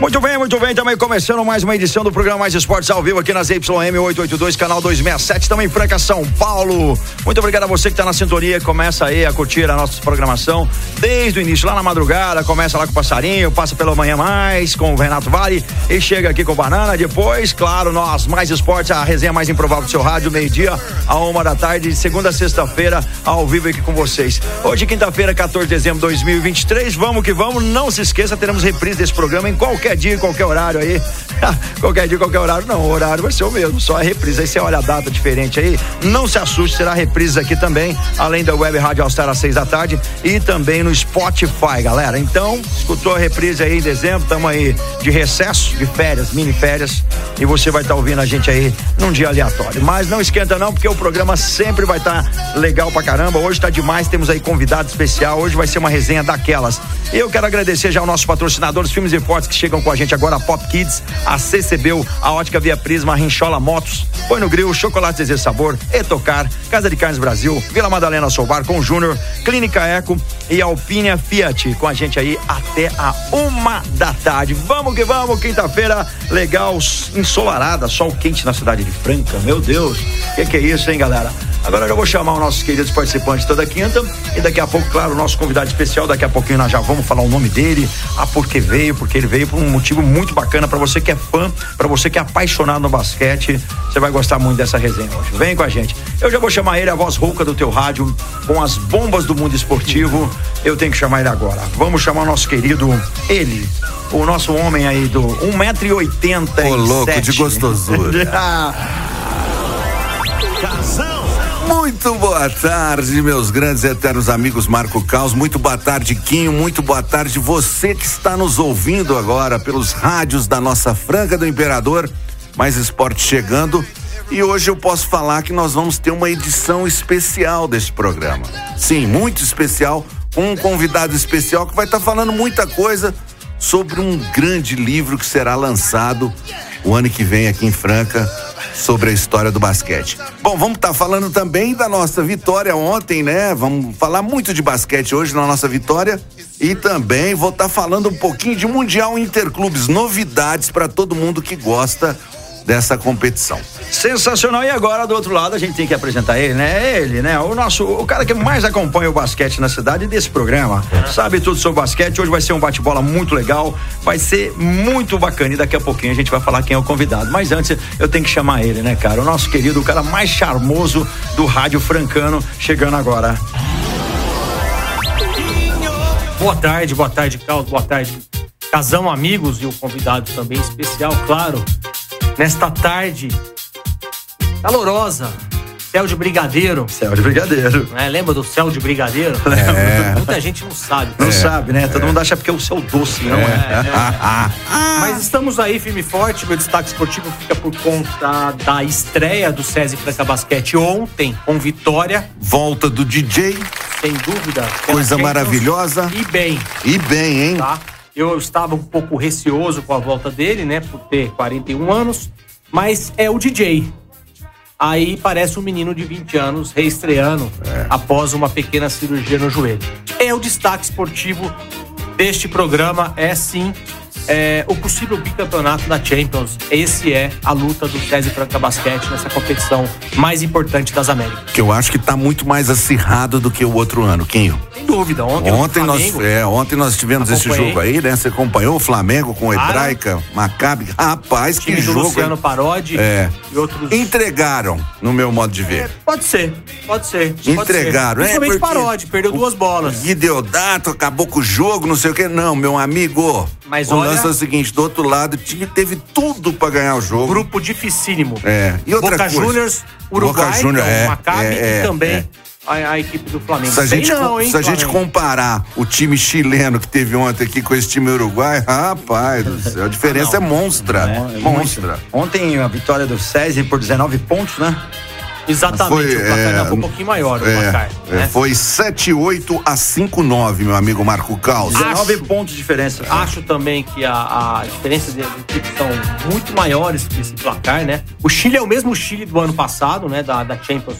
Muito bem, muito bem. Também começando mais uma edição do programa Mais Esportes ao vivo aqui nas YM 882, canal 267. Estamos em Franca, São Paulo. Muito obrigado a você que está na sintonia. Começa aí a curtir a nossa programação desde o início, lá na madrugada. Começa lá com o Passarinho, passa pela manhã mais com o Renato Vale e chega aqui com o Banana. Depois, claro, nós, Mais Esportes, a resenha mais improvável do seu rádio, meio-dia a uma da tarde, de segunda a sexta-feira, ao vivo aqui com vocês. Hoje, quinta-feira, 14 de dezembro de 2023. Vamos que vamos. Não se esqueça, teremos reprise desse programa em qualquer dia, em qualquer horário aí. qualquer dia, qualquer horário. Não, o horário vai ser o mesmo, só a reprise. Aí você olha a data diferente aí. Não se assuste, será reprise aqui também, além da Web Rádio All Star às seis da tarde e também no Spotify, galera. Então, escutou a reprise aí em dezembro, estamos aí de recesso, de férias, mini férias, e você vai estar ouvindo a gente aí num dia aleatório. Mas não esquenta não, porque o programa sempre vai estar legal pra caramba. Hoje tá demais, temos aí convidado especial. Hoje vai ser uma resenha daquelas. Eu quero agradecer já aos nossos patrocinadores, filmes e fortes que chegam com a gente agora, a Pop Kids, a CCBU, a Ótica Via Prisma, a Rinchola Motos, Põe no Grill, Chocolate Zezé Sabor, Etocar, Casa de Carnes Brasil, Vila Madalena Soubar com o Júnior, Clínica Eco e Alpínia Fiat com a gente aí até a uma da tarde. Vamos que vamos, quinta-feira legal, ensolarada, sol quente na cidade de Franca, meu Deus, que que é isso, hein, galera? Agora eu vou chamar os nossos queridos participantes toda quinta e daqui a pouco, claro, o nosso convidado especial, daqui a pouquinho nós já vamos falar o nome dele, a por que veio, porque ele veio por um motivo muito bacana para você que é fã, para você que é apaixonado no basquete, você vai gostar muito dessa resenha hoje. Vem com a gente. Eu já vou chamar ele, a voz rouca do teu rádio, com as bombas do mundo esportivo. Eu tenho que chamar ele agora. Vamos chamar o nosso querido, ele, o nosso homem aí do 1,80m. Ô, louco de gostosura. Casão. Muito boa tarde, meus grandes e eternos amigos Marco Caos. Muito boa tarde, Quinho. Muito boa tarde, você que está nos ouvindo agora pelos rádios da nossa Franca do Imperador. Mais esporte chegando. E hoje eu posso falar que nós vamos ter uma edição especial deste programa. Sim, muito especial, com um convidado especial que vai estar falando muita coisa sobre um grande livro que será lançado o ano que vem aqui em Franca sobre a história do basquete. Bom, vamos estar falando também da nossa vitória ontem, né? Vamos falar muito de basquete hoje na nossa vitória e também vou estar falando um pouquinho de Mundial Interclubes, novidades para todo mundo que gosta dessa competição. Sensacional. E agora, do outro lado, a gente tem que apresentar ele, né? Ele, né? O nosso, o cara que mais acompanha o basquete na cidade desse programa. Sabe tudo sobre basquete. Hoje vai ser um bate-bola muito legal. Vai ser muito bacana. E daqui a pouquinho a gente vai falar quem é o convidado. Mas antes, eu tenho que chamar ele, né, cara? O nosso querido, o cara mais charmoso do rádio francano, chegando agora. Boa tarde, boa tarde, Carlos, boa tarde, casão, amigos e o convidado também especial, claro. Nesta tarde calorosa, céu de brigadeiro. Céu de brigadeiro. Né? Lembra do céu de brigadeiro? É. Muita gente não sabe. Não sabe, né? Todo mundo acha porque é o céu doce, não é? Mas estamos aí, firme e forte. Meu destaque esportivo fica por conta da estreia do SESI Franca Basquete ontem, com vitória, Volta do DJ, sem dúvida. coisa maravilhosa. E bem, E bem, hein? tá? Eu estava um pouco receoso com a volta dele, né? Por ter 41 anos, mas é o DJ. Aí parece um menino de 20 anos reestreando após uma pequena cirurgia no joelho. É o destaque esportivo deste programa, é sim é, o possível bicampeonato da Champions. Esse é a luta do César Franca Basquete nessa competição mais importante das Américas. Que eu acho que tá muito mais acirrado do que o outro ano, Quinho. Sem dúvida, ontem, Ontem nós, é, ontem nós tivemos esse jogo aí, né? Você acompanhou o Flamengo com o Claro. Hebraica, Maccabi. Rapaz, que jogo. Luciano? Parodi É. e outros Entregaram, no meu modo de ver. Pode ser, pode ser. pode Entregaram, ser. é, Principalmente Parodi, perdeu duas bolas. Guideodato acabou com o jogo, não sei o quê. Não, meu amigo. Mas olha- lance é o seguinte: do outro lado, o time teve tudo pra ganhar o jogo. Grupo dificílimo. É. E outra Boca coisa? Juniors, Uruguai, Boca Juniors, que é é, Maccabi é, é, e também é. a, a equipe do Flamengo. Se a gente, não, hein, se a gente comparar o time chileno que teve ontem aqui com esse time uruguai, rapaz do céu, a diferença é monstra. É, monstra. Ontem a vitória do César por 19 pontos, né? Exatamente, Foi, o placar é, um pouquinho maior, o É, placar. é, né? Foi 7-8 a 5-9, meu amigo Marco Caos. 19 Acho- pontos de diferença. Acho também que a, a diferença de equipes são muito maiores que esse placar, né? O Chile é o mesmo Chile do ano passado, né? Da, da Champions.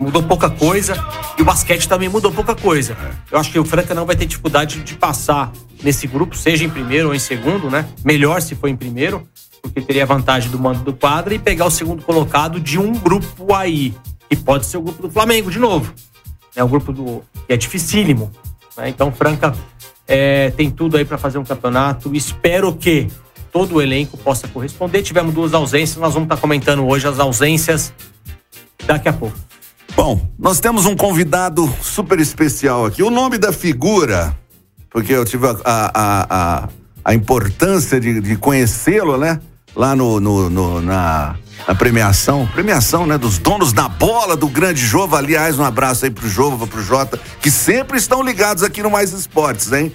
Mudou pouca coisa. E o basquete também mudou pouca coisa. Eu acho que o Franca não vai ter dificuldade de passar nesse grupo, seja em primeiro ou em segundo, né? Melhor se for em primeiro, porque teria vantagem do mando do quadro e pegar o segundo colocado de um grupo aí. Que pode ser o grupo do Flamengo de novo. É o grupo do. que é dificílimo. né? Então, Franca é, tem tudo aí para fazer um campeonato. Espero que todo o elenco possa corresponder. Tivemos duas ausências, nós vamos estar comentando hoje as ausências daqui a pouco. Bom, nós temos um convidado super especial aqui. O nome da figura, porque eu tive a, a, a- a importância de, de conhecê-lo, né? Lá no, no- no- na, na premiação, premiação, né? Dos donos da bola do grande Jova. Aliás, um abraço aí pro Jova, pro Jota, que sempre estão ligados aqui no Mais Esportes, hein?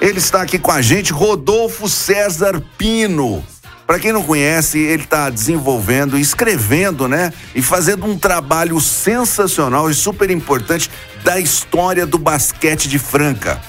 Ele está aqui com a gente, Rodolfo César Pino. Para quem não conhece, ele está desenvolvendo, escrevendo, né? E fazendo um trabalho sensacional e super importante da história do basquete de Franca.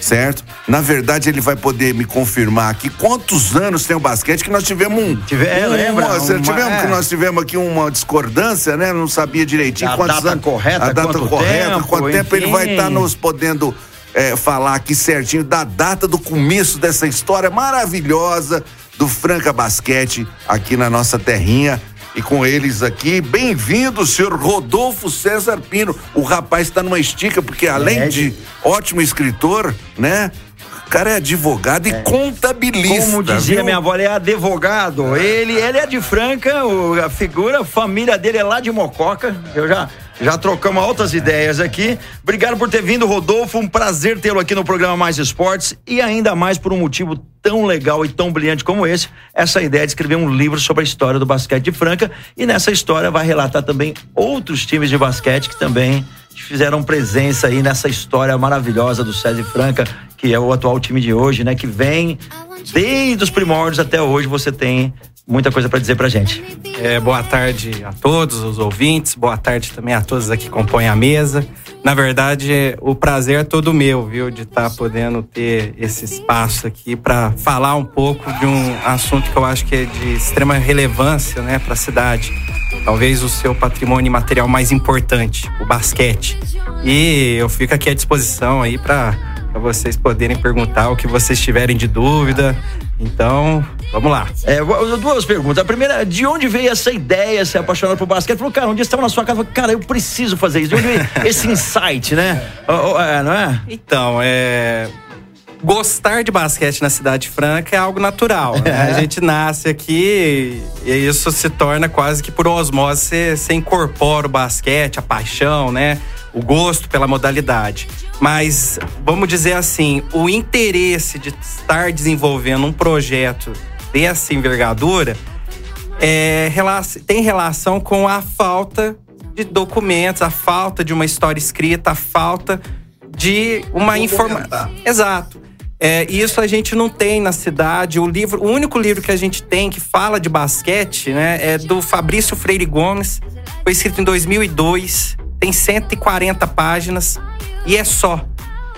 Certo? Na verdade, ele vai poder me confirmar aqui quantos anos tem o basquete que nós tivemos um. Tive- é, um- lembra? uma- Uma- tivemos é. que nós tivemos aqui uma discordância, né? Não sabia direitinho A quantos data anos. correta, a data quanto correta, tempo, quanto tempo ele vai enfim. estar nos podendo é, falar aqui certinho da data do começo dessa história maravilhosa do Franca Basquete aqui na nossa terrinha. E com eles aqui, bem-vindo, senhor Rodolfo César Pino. O rapaz está numa estica, porque além É, de ótimo escritor, né? O cara é advogado e contabilista. Como dizia viu? minha avó, ele é advogado. Ele, ele é de Franca, o- a figura, a família dele é lá de Mococa. Eu já, já trocamos altas ideias aqui. Obrigado por ter vindo, Rodolfo. Um prazer tê-lo aqui no programa Mais Esportes e ainda mais por um motivo tão legal e tão brilhante como esse, essa ideia de escrever um livro sobre a história do basquete de Franca e nessa história vai relatar também outros times de basquete que também fizeram presença aí nessa história maravilhosa do César Franca, que é o atual time de hoje, né? Que vem desde os primórdios até hoje. Você tem muita coisa para dizer pra gente. É, boa tarde a todos os ouvintes, boa tarde também a todos aqui que compõem a mesa. Na verdade, o prazer é todo meu, viu, de estar podendo ter esse espaço aqui para falar um pouco de um assunto que eu acho que é de extrema relevância, né, para a cidade. Talvez o seu patrimônio material mais importante, o basquete. E eu fico aqui à disposição aí para vocês poderem perguntar o que vocês tiverem de dúvida. Então, vamos lá. É, duas perguntas. A primeira, de onde veio essa ideia, se apaixonar por basquete? Falou, cara, um dia você estava na sua casa, falou, cara, eu preciso fazer isso. De onde veio esse insight, né? É, não é? Então, é. Gostar de basquete na Cidade Franca é algo natural. né? A gente nasce aqui e isso se torna quase que por osmose. Você, você incorpora o basquete, a paixão, né? O gosto pela modalidade. Mas, vamos dizer assim, o interesse de estar desenvolvendo um projeto dessa envergadura é, tem relação com a falta de documentos, a falta de uma história escrita, a falta de uma informação. Exato. É, isso a gente não tem na cidade. O livro, o único livro que a gente tem que fala de basquete, né, é do Fabrício Freire Gomes. Foi escrito em 2002, tem 140 páginas e é só.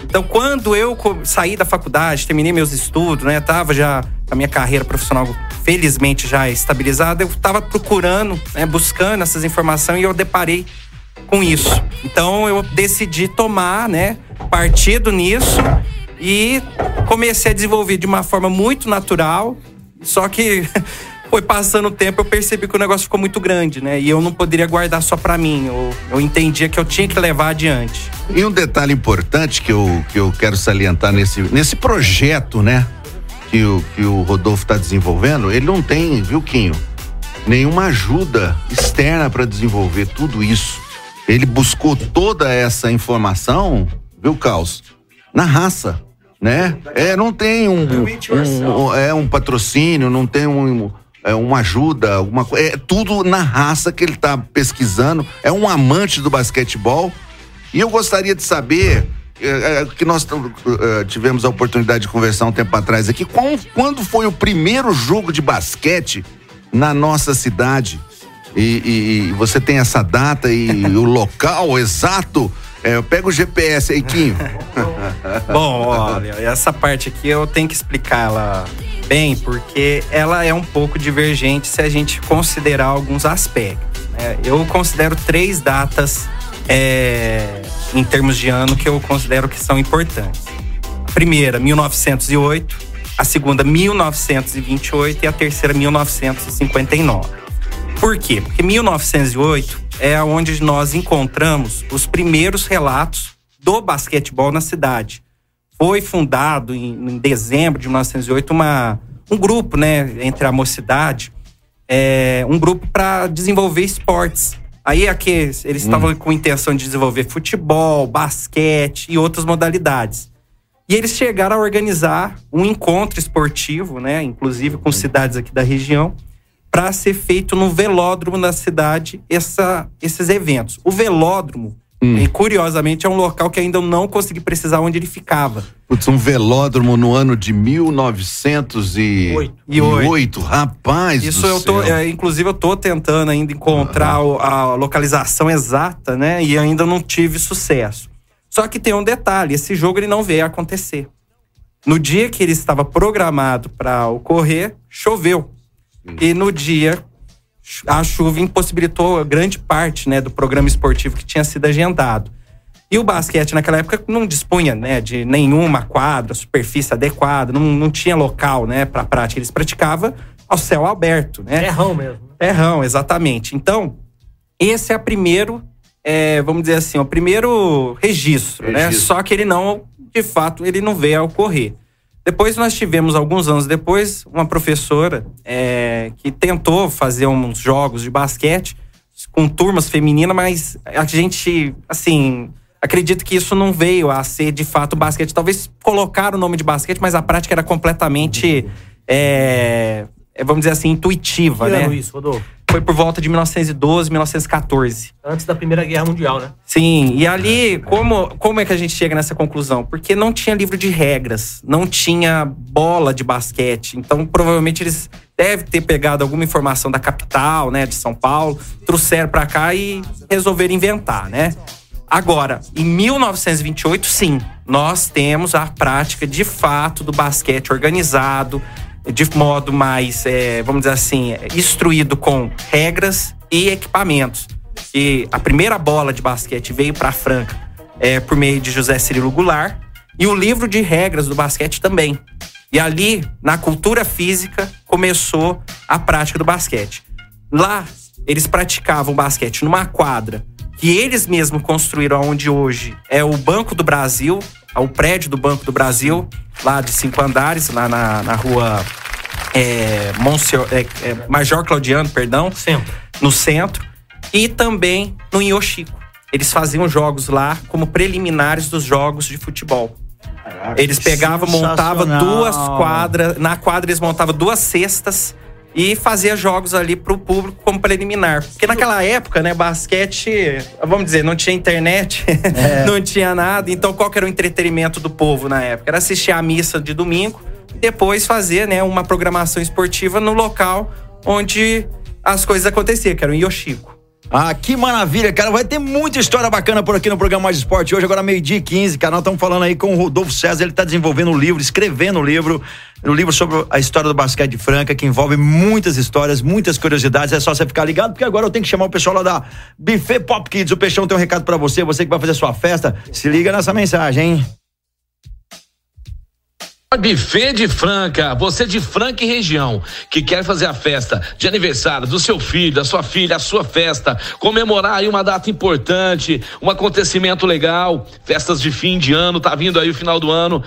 Então, quando eu saí da faculdade, terminei meus estudos, né, tava já a minha carreira profissional felizmente já estabilizada, eu tava procurando, né, buscando essas informações e eu deparei com isso. Então, eu decidi tomar, né, partido nisso e comecei a desenvolver de uma forma muito natural. Só que foi passando o tempo, eu percebi que o negócio ficou muito grande, né? E eu não poderia guardar só pra mim. Eu, eu entendia que eu tinha que levar adiante. E um detalhe importante que eu, que eu quero salientar nesse, nesse projeto, né? Que o, que o Rodolfo está desenvolvendo, ele não tem, viu, Quinho? Nenhuma ajuda externa para desenvolver tudo isso. Ele buscou toda essa informação, viu, Caos? Na raça, né? É, não tem um, um, é um patrocínio, não tem um, é uma ajuda, alguma coisa. É tudo na raça que ele tá pesquisando. É um amante do basquetebol E eu gostaria de saber é, é, que nós uh, tivemos a oportunidade de conversar um tempo atrás aqui. Qual, quando foi o primeiro jogo de basquete na nossa cidade? E, e você tem essa data e o local exato? É, eu pego o GPS aí, Kim. Bom, olha, essa parte aqui eu tenho que explicar ela bem, porque ela é um pouco divergente se a gente considerar alguns aspectos. Né? Eu considero três datas é, em termos de ano que eu considero que são importantes. A primeira, 1908, a segunda, 1928 e a terceira, 1959. Por quê? Porque 1908 é onde nós encontramos os primeiros relatos do basquetebol na cidade. Foi fundado em, em dezembro de 1908 uma, um grupo, né, entre a mocidade, é, um grupo para desenvolver esportes. Aí aqui eles hum. estavam com intenção de desenvolver futebol, basquete e outras modalidades. E eles chegaram a organizar um encontro esportivo, né, inclusive com cidades aqui da região, para ser feito no velódromo da cidade essa, esses eventos. O velódromo, hum. e, curiosamente, é um local que ainda não consegui precisar onde ele ficava. Putz, um velódromo no ano de 1908. Rapaz, Isso eu tô, é, inclusive eu tô tentando ainda encontrar a localização exata, né? E ainda não tive sucesso. Só que tem um detalhe, esse jogo ele não veio a acontecer. No dia que ele estava programado para ocorrer, choveu. E no dia, a chuva impossibilitou grande parte né, do programa esportivo que tinha sido agendado. E o basquete naquela época não dispunha né, de nenhuma quadra, superfície adequada, não, não tinha local né, para prática. Eles praticavam ao céu aberto. Né? Terrão mesmo. Terrão, exatamente. Então, esse é o primeiro, é, vamos dizer assim, o primeiro registro, né? registro, né? Só que ele não, de fato, ele não veio a ocorrer. Depois nós tivemos, alguns anos depois, uma professora é, que tentou fazer uns jogos de basquete com turmas femininas, mas a gente, assim, acredito que isso não veio a ser de fato basquete. Talvez colocar o nome de basquete, mas a prática era completamente, é, vamos dizer assim, intuitiva, que né? Ano isso, Rodolfo? foi por volta de 1912, 1914. Antes da Primeira Guerra Mundial, né? Sim, e ali, como, como é que a gente chega nessa conclusão? Porque não tinha livro de regras, não tinha bola de basquete. Então, provavelmente, eles devem ter pegado alguma informação da capital, né, de São Paulo, trouxeram para cá e resolveram inventar, né? Agora, em 1928, sim, nós temos a prática de fato do basquete organizado, de modo mais, é, vamos dizer assim, instruído com regras e equipamentos. E a primeira bola de basquete veio para Franca é, por meio de José Cirilo Goulart e o livro de regras do basquete também. E ali, na cultura física, começou a prática do basquete. Lá, eles praticavam basquete numa quadra que eles mesmos construíram onde hoje é o Banco do Brasil, o prédio do Banco do Brasil, lá de cinco andares, lá na, na rua é, Monsieur, é, é, Major Claudiano, perdão, centro. no centro, e também no Yoshiko. Eles faziam jogos lá como preliminares dos jogos de futebol. Caraca, eles pegavam, montavam duas quadras, na quadra eles montavam duas cestas e fazia jogos ali para o público como preliminar. Porque naquela época, né, basquete, vamos dizer, não tinha internet, é. não tinha nada. Então, qual era o entretenimento do povo na época? Era assistir a missa de domingo e depois fazer, né, uma programação esportiva no local onde as coisas aconteciam, que era o Yoshiko. Ah, que maravilha, cara. Vai ter muita história bacana por aqui no programa Mais Esporte. Hoje, agora meio-dia e 15, cara. Nós estamos falando aí com o Rodolfo César. Ele está desenvolvendo um livro, escrevendo um livro, um livro sobre a história do basquete de Franca, que envolve muitas histórias, muitas curiosidades. É só você ficar ligado, porque agora eu tenho que chamar o pessoal lá da Buffet Pop Kids. O Peixão tem um recado para você, você que vai fazer sua festa. Se liga nessa mensagem, hein? Buffet de Franca, você de Franca e região, que quer fazer a festa de aniversário do seu filho, da sua filha, a sua festa, comemorar aí uma data importante, um acontecimento legal, festas de fim de ano, tá vindo aí o final do ano.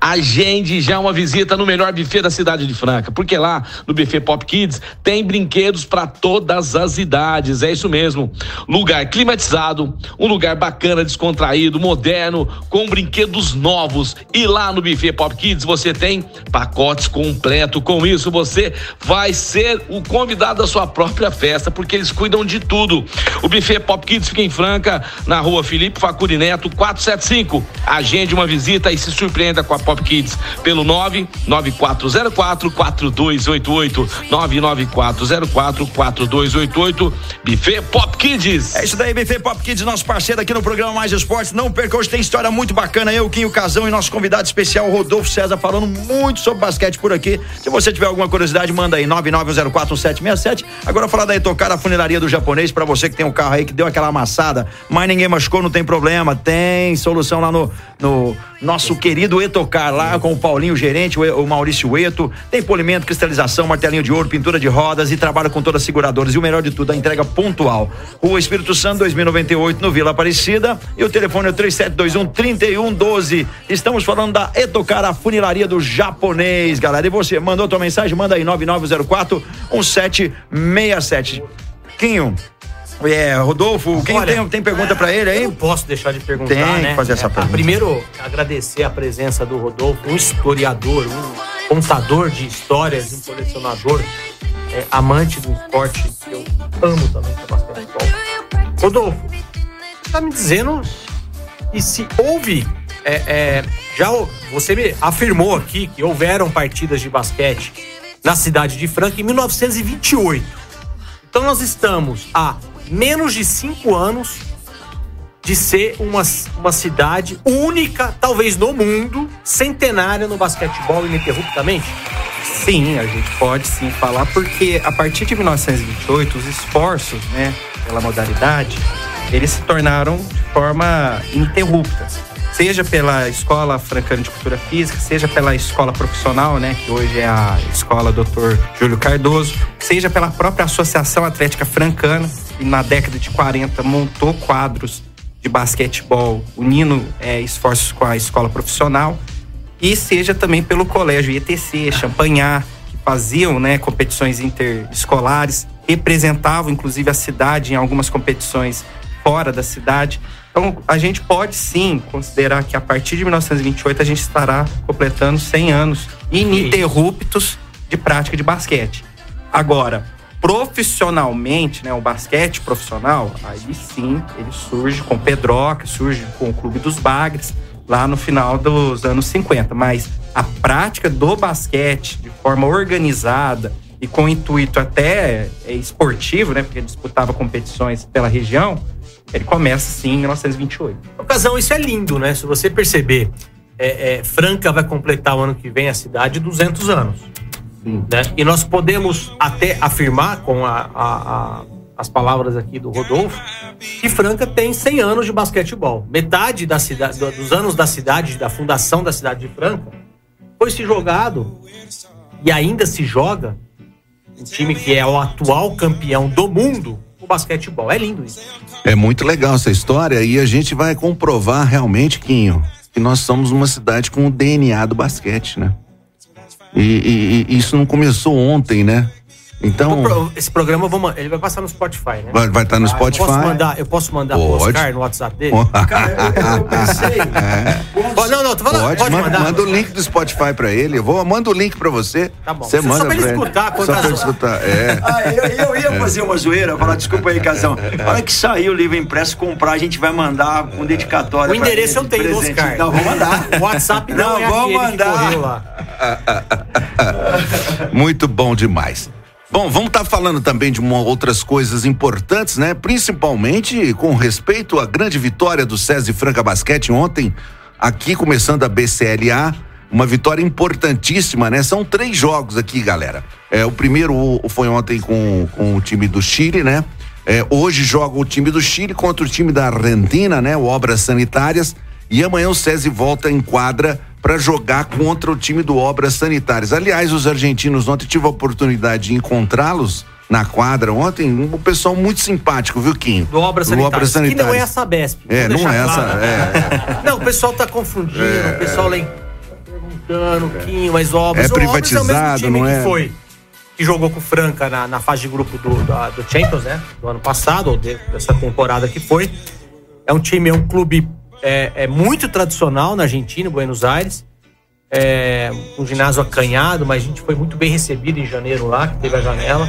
Agende já uma visita no melhor buffet da cidade de Franca, porque lá no buffet Pop Kids tem brinquedos para todas as idades. É isso mesmo. Lugar climatizado, um lugar bacana, descontraído, moderno, com brinquedos novos. E lá no buffet Pop Kids você tem pacotes completo. Com isso você vai ser o convidado da sua própria festa, porque eles cuidam de tudo. O buffet Pop Kids fica em Franca, na rua Felipe Facuri Neto, 475. Agende uma visita e se surpreenda com a Pop Kids pelo 99404 4288 99404 4288 Buffet Pop Kids. É isso daí, Buffet Pop Kids, nosso parceiro aqui no programa Mais Esportes. Não perca, hoje tem história muito bacana. Eu, Quinho Casão e nosso convidado especial, Rodolfo César, falando muito sobre basquete por aqui. Se você tiver alguma curiosidade, manda aí 99041767. Agora falar da Etocar, a funilaria do japonês, para você que tem um carro aí que deu aquela amassada, mas ninguém machucou, não tem problema. Tem solução lá no, no nosso querido Etocar, lá com o Paulinho, gerente, o, Maurício Eto. Tem polimento, cristalização, martelinho de ouro, pintura de rodas e trabalha com todas as seguradoras. E o melhor de tudo, a entrega pontual. Rua Espírito Santo, 2098, no Vila Aparecida. E o telefone é o 3721 3112. Estamos falando da Etocar, a funilaria do japonês, galera. E você mandou tua mensagem? Manda aí 9904 1767. Quinho. É, Rodolfo, quem Olha, tem, tem pergunta pra ele Eu aí? não posso deixar de perguntar, Tem que né? fazer essa É, pergunta. Primeiro, agradecer a presença do Rodolfo, um historiador, um contador de histórias, um colecionador, é, amante do esporte, que eu amo também, que é basquetebol. Rodolfo, você tá me dizendo que se houve. é, é, já você me afirmou aqui que houveram partidas de basquete na cidade de Franca em 1928. Então nós estamos há menos de cinco anos de ser uma, uma cidade única, talvez no mundo, centenária no basquetebol ininterruptamente. Sim, a gente pode sim falar, porque a partir de 1928, os esforços, né, pela modalidade, eles se tornaram de forma ininterrupta. Seja pela Escola Francana de Cultura Física, seja pela escola profissional, né, que hoje é a Escola Dr. Júlio Cardoso, seja pela própria Associação Atlética Francana, que na década de 40 montou quadros de basquetebol, unindo eh, esforços com a escola profissional e seja também pelo colégio IETC, Champanhar, que faziam né, competições interescolares, representavam inclusive a cidade em algumas competições fora da cidade. Então, a gente pode sim considerar que a partir de 1928 a gente estará completando 100 anos ininterruptos de prática de basquete. Agora, profissionalmente, né, o basquete profissional, aí sim, ele surge com Pedroca, surge com o Clube dos Bagres, lá no final dos anos 50. Mas a prática do basquete de forma organizada e com intuito até é, esportivo, né, porque disputava competições pela região, ele começa sim em 1928. Ocasão, isso é lindo, né? Se você perceber, é, é, Franca vai completar o ano que vem a cidade 200 anos. Né? E nós podemos até afirmar, com a- a- a- as palavras aqui do Rodolfo, que Franca tem 100 anos de basquetebol. Metade da cidade, do- dos anos da cidade, da fundação da cidade de Franca, foi se jogado e ainda se joga um time que é o atual campeão do mundo, o basquetebol. É lindo isso. É muito legal essa história e a gente vai comprovar realmente, Quinho, que nós somos uma cidade com o DNA do basquete, né? E, e- e isso não começou ontem, né? Então, O pro- Esse programa eu vou ele vai passar no Spotify, né? vai estar tá no Eu Spotify. posso mandar, eu posso mandar pro. Oscar no WhatsApp dele? Cara, eu, eu pensei. Pô, Não, não, tô falando, Pode, pode, manda, mandar. manda o link do Spotify pra ele. Eu vou, manda o link pra você. Tá bom. Você Só manda pra ele escutar Só quantas pra ele escutar. É. Ah, eu, eu ia fazer uma zoeira, falar, desculpa aí, Casão. Na hora que sair o livro impresso, comprar, a gente vai mandar com dedicatória. O pra endereço eu tenho, presente. Oscar. Não, vou mandar. O WhatsApp não, Não, é vou mandar. Muito bom demais. Bom, vamos estar falando também de uma, outras coisas importantes, né? Principalmente com respeito à grande vitória do SESI Franca Basquete ontem, aqui começando a BCLA, uma vitória importantíssima, né? São três jogos aqui, galera. É, o primeiro foi ontem com, com o time do Chile, né? É, hoje joga o time do Chile contra o time da Argentina, né? O Obras Sanitárias. E amanhã o SESI volta em quadra para jogar contra o time do Obras Sanitárias. Aliás, os argentinos ontem tive a oportunidade de encontrá-los na quadra ontem, um pessoal muito simpático, viu, Kim? Do Obras Do Sanitárias. Obras Que não é a Sabesp. É, não é essa, claro. é. Não, o pessoal tá confundindo, o pessoal lem... criticando, o Quinho, mas o Obras. É o Obras o privatizado, mesmo time não é? Que foi. Que jogou com o Franca na, na fase de grupo do, da- do Champions, né? Do ano passado, ou de- dessa temporada que foi. É um time, é um clube é, é muito tradicional na Argentina, em Buenos Aires. É, um ginásio acanhado, mas a gente foi muito bem recebido em janeiro lá, que teve a janela.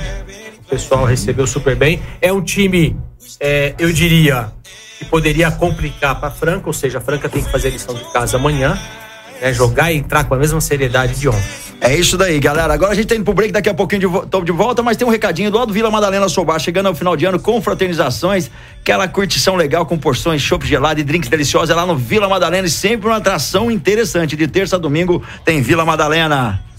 O pessoal recebeu super bem. É um time, é, eu diria, que poderia complicar para Franca, ou seja, a Franca tem que fazer a lição de casa amanhã, né, jogar e entrar com a mesma seriedade de ontem. É isso daí, galera. Agora a gente tá indo pro break, daqui a pouquinho de tô de volta, mas tem um recadinho do lado do Vila Madalena Sobar, chegando ao final de ano com fraternizações, aquela curtição legal com porções, chopp gelado e drinks deliciosos é lá no Vila Madalena e sempre uma atração interessante. De terça a domingo tem Vila Madalena.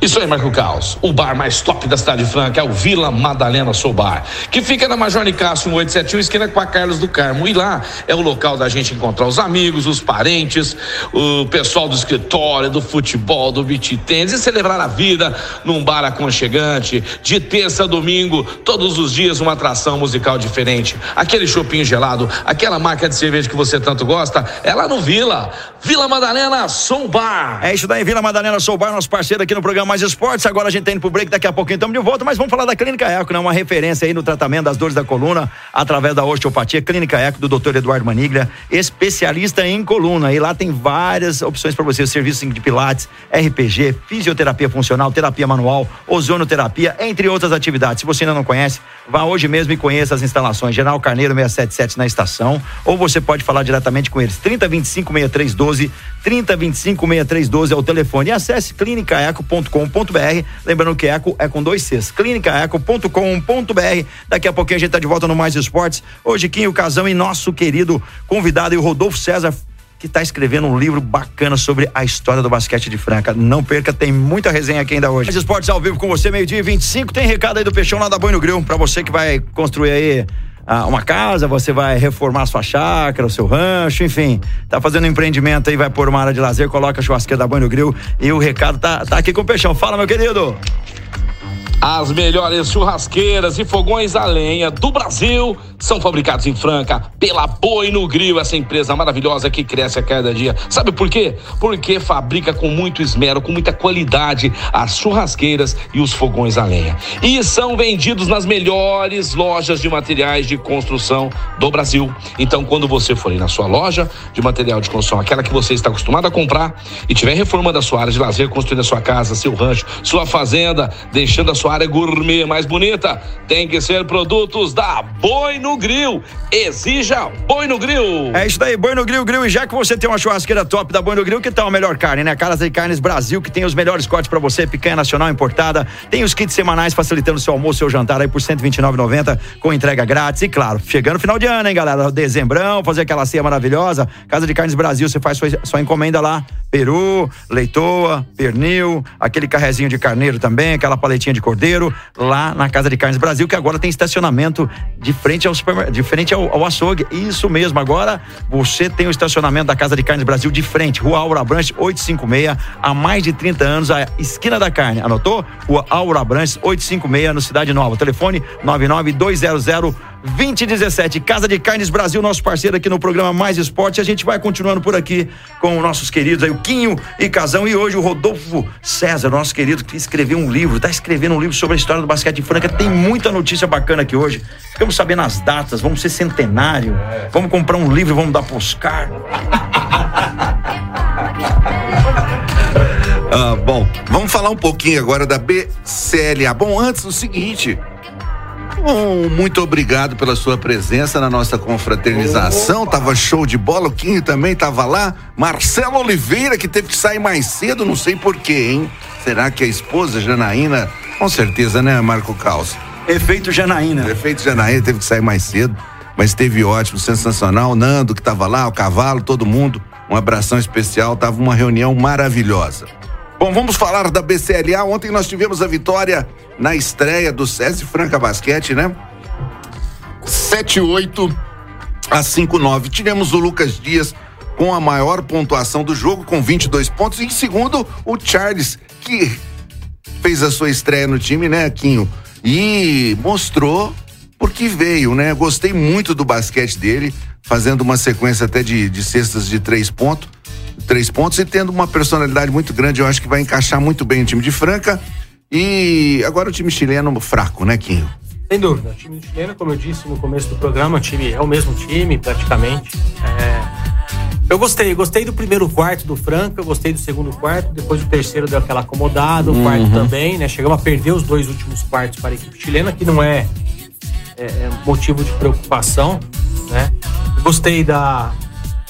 Isso aí, Marco Caos. O bar mais top da cidade franca é o Vila Madalena Soul Bar, que fica na Major Nicásio 1871, esquina com a Carlos do Carmo. E lá é o local da gente encontrar os amigos, os parentes, o pessoal do escritório, do futebol, do beat tênis e celebrar a vida num bar aconchegante. De terça a domingo, todos os dias uma atração musical diferente. Aquele chopinho gelado, aquela marca de cerveja que você tanto gosta, é lá no Vila. Vila Madalena Soul Bar. É isso daí, Vila Madalena Sou Bar, nosso parceiro aqui no programa Mais Esportes. Agora a gente tá indo pro break, daqui a pouquinho estamos de volta, mas vamos falar da Clínica Eco, né? Uma referência aí no tratamento das dores da coluna através da osteopatia. Clínica Eco do Dr. Eduardo Maniglia, especialista em coluna. E lá tem várias opções para você, serviços de pilates, RPG, fisioterapia funcional, terapia manual, ozonoterapia, entre outras atividades. Se você ainda não conhece, vá hoje mesmo e conheça as instalações. General Carneiro 677 na estação, ou você pode falar diretamente com eles. 3025 6312 3025 6312 é o telefone. E acesse clinicaeco.com.br. Lembrando que Eco é com dois Cs. clinicaeco.com.br. Daqui a pouquinho a gente tá de volta no Mais Esportes. Hoje, Quinho Casão e nosso querido convidado, e o Rodolfo César que está escrevendo um livro bacana sobre a história do basquete de Franca. Não perca, tem muita resenha aqui ainda hoje. Mais Esportes ao vivo com você, meio-dia e 25. Tem recado aí do Peixão lá da Boi no Grill, para você que vai construir aí ah, uma casa, você vai reformar sua chácara, o seu rancho, enfim. Tá fazendo um empreendimento aí, vai pôr uma área de lazer, coloca a churrasqueira da Banho no Grill e o recado tá, tá aqui com o Peixão. Fala, meu querido. As melhores churrasqueiras e fogões a lenha do Brasil são fabricados em Franca pela Boi no Grill, essa empresa maravilhosa que cresce a cada dia. Sabe por quê? Porque fabrica com muito esmero, com muita qualidade as churrasqueiras e os fogões a lenha. E são vendidos nas melhores lojas de materiais de construção do Brasil. Então, quando você for aí na sua loja de material de construção, aquela que você está acostumado a comprar e estiver reformando a sua área de lazer, construindo a sua casa, seu rancho, sua fazenda, deixando a sua área gourmet mais bonita, tem que ser produtos da Boi no Grill. Exija Boi no Grill. É isso daí, Boi no Grill, Grill. E já que você tem uma churrasqueira top da Boi no Grill, que tal a melhor carne, né? Casa de Carnes Brasil, que tem os melhores cortes pra você, picanha nacional importada. Tem os kits semanais facilitando seu almoço, seu jantar aí por R$ 129,90 com entrega grátis. E claro, chegando final de ano, hein, galera? Dezembrão, fazer aquela ceia maravilhosa. Casa de Carnes Brasil, você faz sua, sua encomenda lá. Peru, leitoa, pernil, aquele carrezinho de carneiro também, aquela paletinha de cordeiro, lá na Casa de Carnes Brasil, que agora tem estacionamento de frente ao supermercado, de frente ao, ao açougue. Isso mesmo, agora você tem o estacionamento da Casa de Carnes Brasil de frente, Rua Aura Branches 856, há mais de 30 anos, a esquina da carne. Anotou? Rua Aura Branches 856, no Cidade Nova. Telefone 99200 2017, Casa de Carnes Brasil, nosso parceiro aqui no programa Mais Esporte. A gente vai continuando por aqui com nossos queridos aí, o Quinho e Casão. E hoje o Rodolfo César, nosso querido, que escreveu um livro, tá escrevendo um livro sobre a história do basquete Franca. Tem muita notícia bacana aqui hoje. Ficamos sabendo as datas, vamos ser centenário, vamos comprar um livro, vamos dar pros Oscar. Ah, bom, vamos falar um pouquinho agora da BCLA. Bom, antes o seguinte. Muito obrigado pela sua presença na nossa confraternização. Tava show de bola. O Quinho também tava lá. Marcelo Oliveira, que teve que sair mais cedo, não sei porquê, hein? Será que a esposa Janaína. Com certeza, né, Marco Caos? Efeito Janaína. Prefeito Janaína teve que sair mais cedo, mas teve ótimo, sensacional. Nando que tava lá, o cavalo, todo mundo. Um abração especial, tava uma reunião maravilhosa. Bom, vamos falar da BCLA. Ontem nós tivemos a vitória na estreia do SESI Franca Basquete, né? 7-8 a 5-9. Tivemos o Lucas Dias com a maior pontuação do jogo, com 22 pontos. E em segundo, o Charles, que fez a sua estreia no time, né, Quinho? E mostrou porque veio, né? Gostei muito do basquete dele, fazendo uma sequência até de, de cestas de três pontos. Três pontos e tendo uma personalidade muito grande, eu acho que vai encaixar muito bem o time de Franca. E agora o time chileno fraco, né, Quinho? Sem dúvida. O time chileno, como eu disse no começo do programa, o time é o mesmo time, praticamente. É, Eu gostei, gostei do primeiro quarto do Franca, eu gostei do segundo quarto, depois o terceiro deu aquela acomodada, o quarto também, né? Chegamos a perder os dois últimos quartos para a equipe chilena, que não é, é- é motivo de preocupação, né? Gostei da,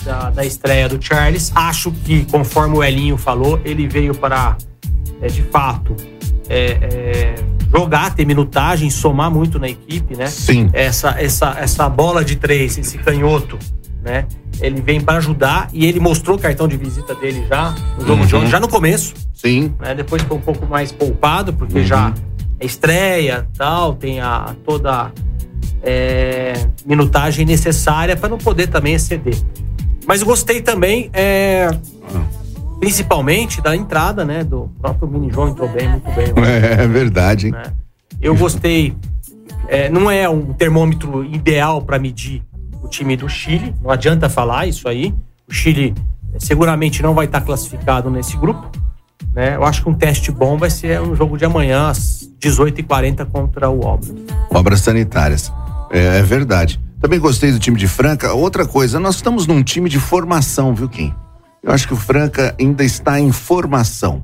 da, da estreia do Charles. Acho que, conforme o Elinho falou, ele veio para, é, de fato, é, é, jogar, ter minutagem, somar muito na equipe, né? Sim. Essa, essa, essa bola de três, esse canhoto, né? Ele vem para ajudar e ele mostrou o cartão de visita dele já no jogo de ontem, já no começo, Sim. né? Depois ficou um pouco mais poupado, porque já é estreia tal, tem a toda é, minutagem necessária para não poder também exceder. Mas gostei também, é, principalmente da entrada, né? Do próprio Mini João entrou bem, muito bem. É, verdade, hein? né? Eu gostei. é, não é um termômetro ideal para medir o time do Chile. Não adianta falar isso aí. O Chile é, seguramente não vai estar classificado nesse grupo. Né? Eu acho que um teste bom vai ser um jogo de amanhã às 18h40 contra o Obra. Obras sanitárias. É, é verdade. Também gostei do time de Franca. Outra coisa, nós estamos num time de formação, viu, Kim? Eu acho que o Franca ainda está em formação,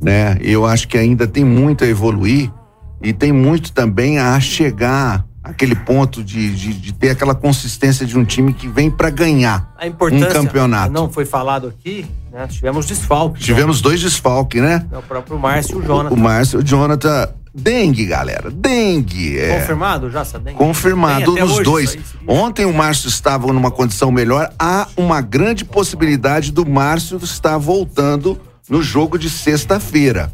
né? Eu acho que ainda tem muito a evoluir e tem muito também a chegar àquele ponto de, de, de ter aquela consistência de um time que vem para ganhar A importância um campeonato. não foi falado aqui, né? Tivemos desfalques. Tivemos dois desfalques, né? né? O próprio Márcio e o O Jonathan. Márcio, o Jonathan, dengue, galera, dengue. É. Confirmado já, Sadem? Confirmado Tem nos dois. isso aí. Ontem o Márcio estava numa condição melhor. Há uma grande possibilidade do Márcio estar voltando no jogo de sexta-feira.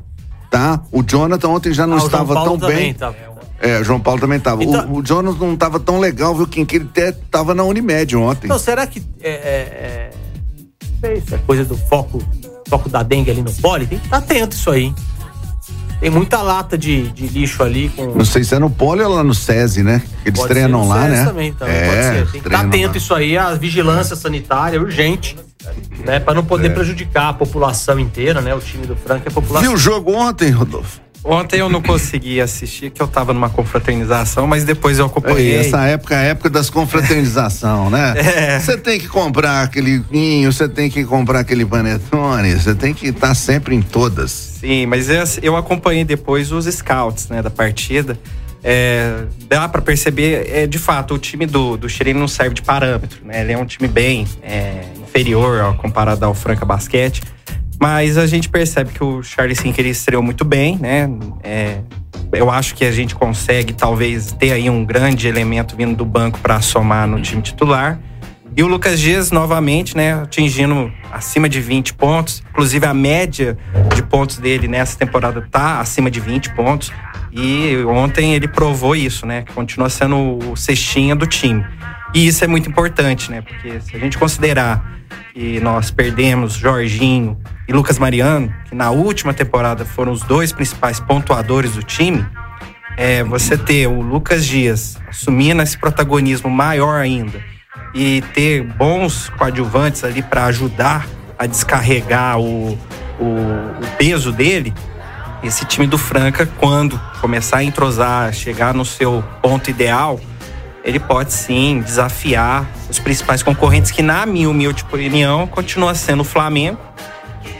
Tá? O Jonathan ontem já não Ah, estava tão também bem. tá. É, o João Paulo também estava. Então- O, o Jonathan não estava tão legal, viu? Que ele até estava na Unimed ontem. Então, será que é, é, é, não sei se é coisa do foco, foco da dengue ali no pole? Tem que estar atento isso aí. hein? Tem muita lata de, de lixo ali com. Não sei se é no Poli ou lá no SESI, né? Eles Pode treinam lá, SES né? Também, também é, pode ser. Tem que estar treinam atento lá. isso aí, a vigilância sanitária urgente, né? Para não poder É. prejudicar a população inteira, né? O time do Franca e a população. Viu o jogo ontem, Rodolfo? Ontem eu não consegui assistir, que eu tava numa confraternização, mas depois eu Ei, acompanhei. essa época é a época das confraternização, né? É. Você tem que comprar aquele vinho, você tem que comprar aquele panetone, você tem que estar sempre em todas. Sim, mas eu, eu acompanhei depois os scouts, né, da partida. É, dá pra perceber, é, de fato, o time do, do não serve de parâmetro, né? Ele é um time bem é, inferior ó, comparado ao Franca Basquete. Mas a gente percebe que o Charlie Sinker estreou muito bem, né? É, eu acho que a gente consegue, talvez, ter aí um grande elemento vindo do banco para somar no time titular. E o Lucas Dias, novamente, né, atingindo acima de 20 pontos. Inclusive, a média de pontos dele nessa temporada tá acima de 20 pontos. E ontem ele provou isso, né? Continua sendo o cestinha do time. E isso é muito importante, né? Porque se a gente considerar que nós perdemos Jorginho e Lucas Mariano, que na última temporada foram os dois principais pontuadores do time, é, você ter o Lucas Dias assumindo esse protagonismo maior ainda e ter bons coadjuvantes ali para ajudar a descarregar o, o, o peso dele, esse time do Franca, quando começar a entrosar, chegar no seu ponto ideal, ele pode sim desafiar os principais concorrentes, que na minha humilde opinião continua sendo o Flamengo,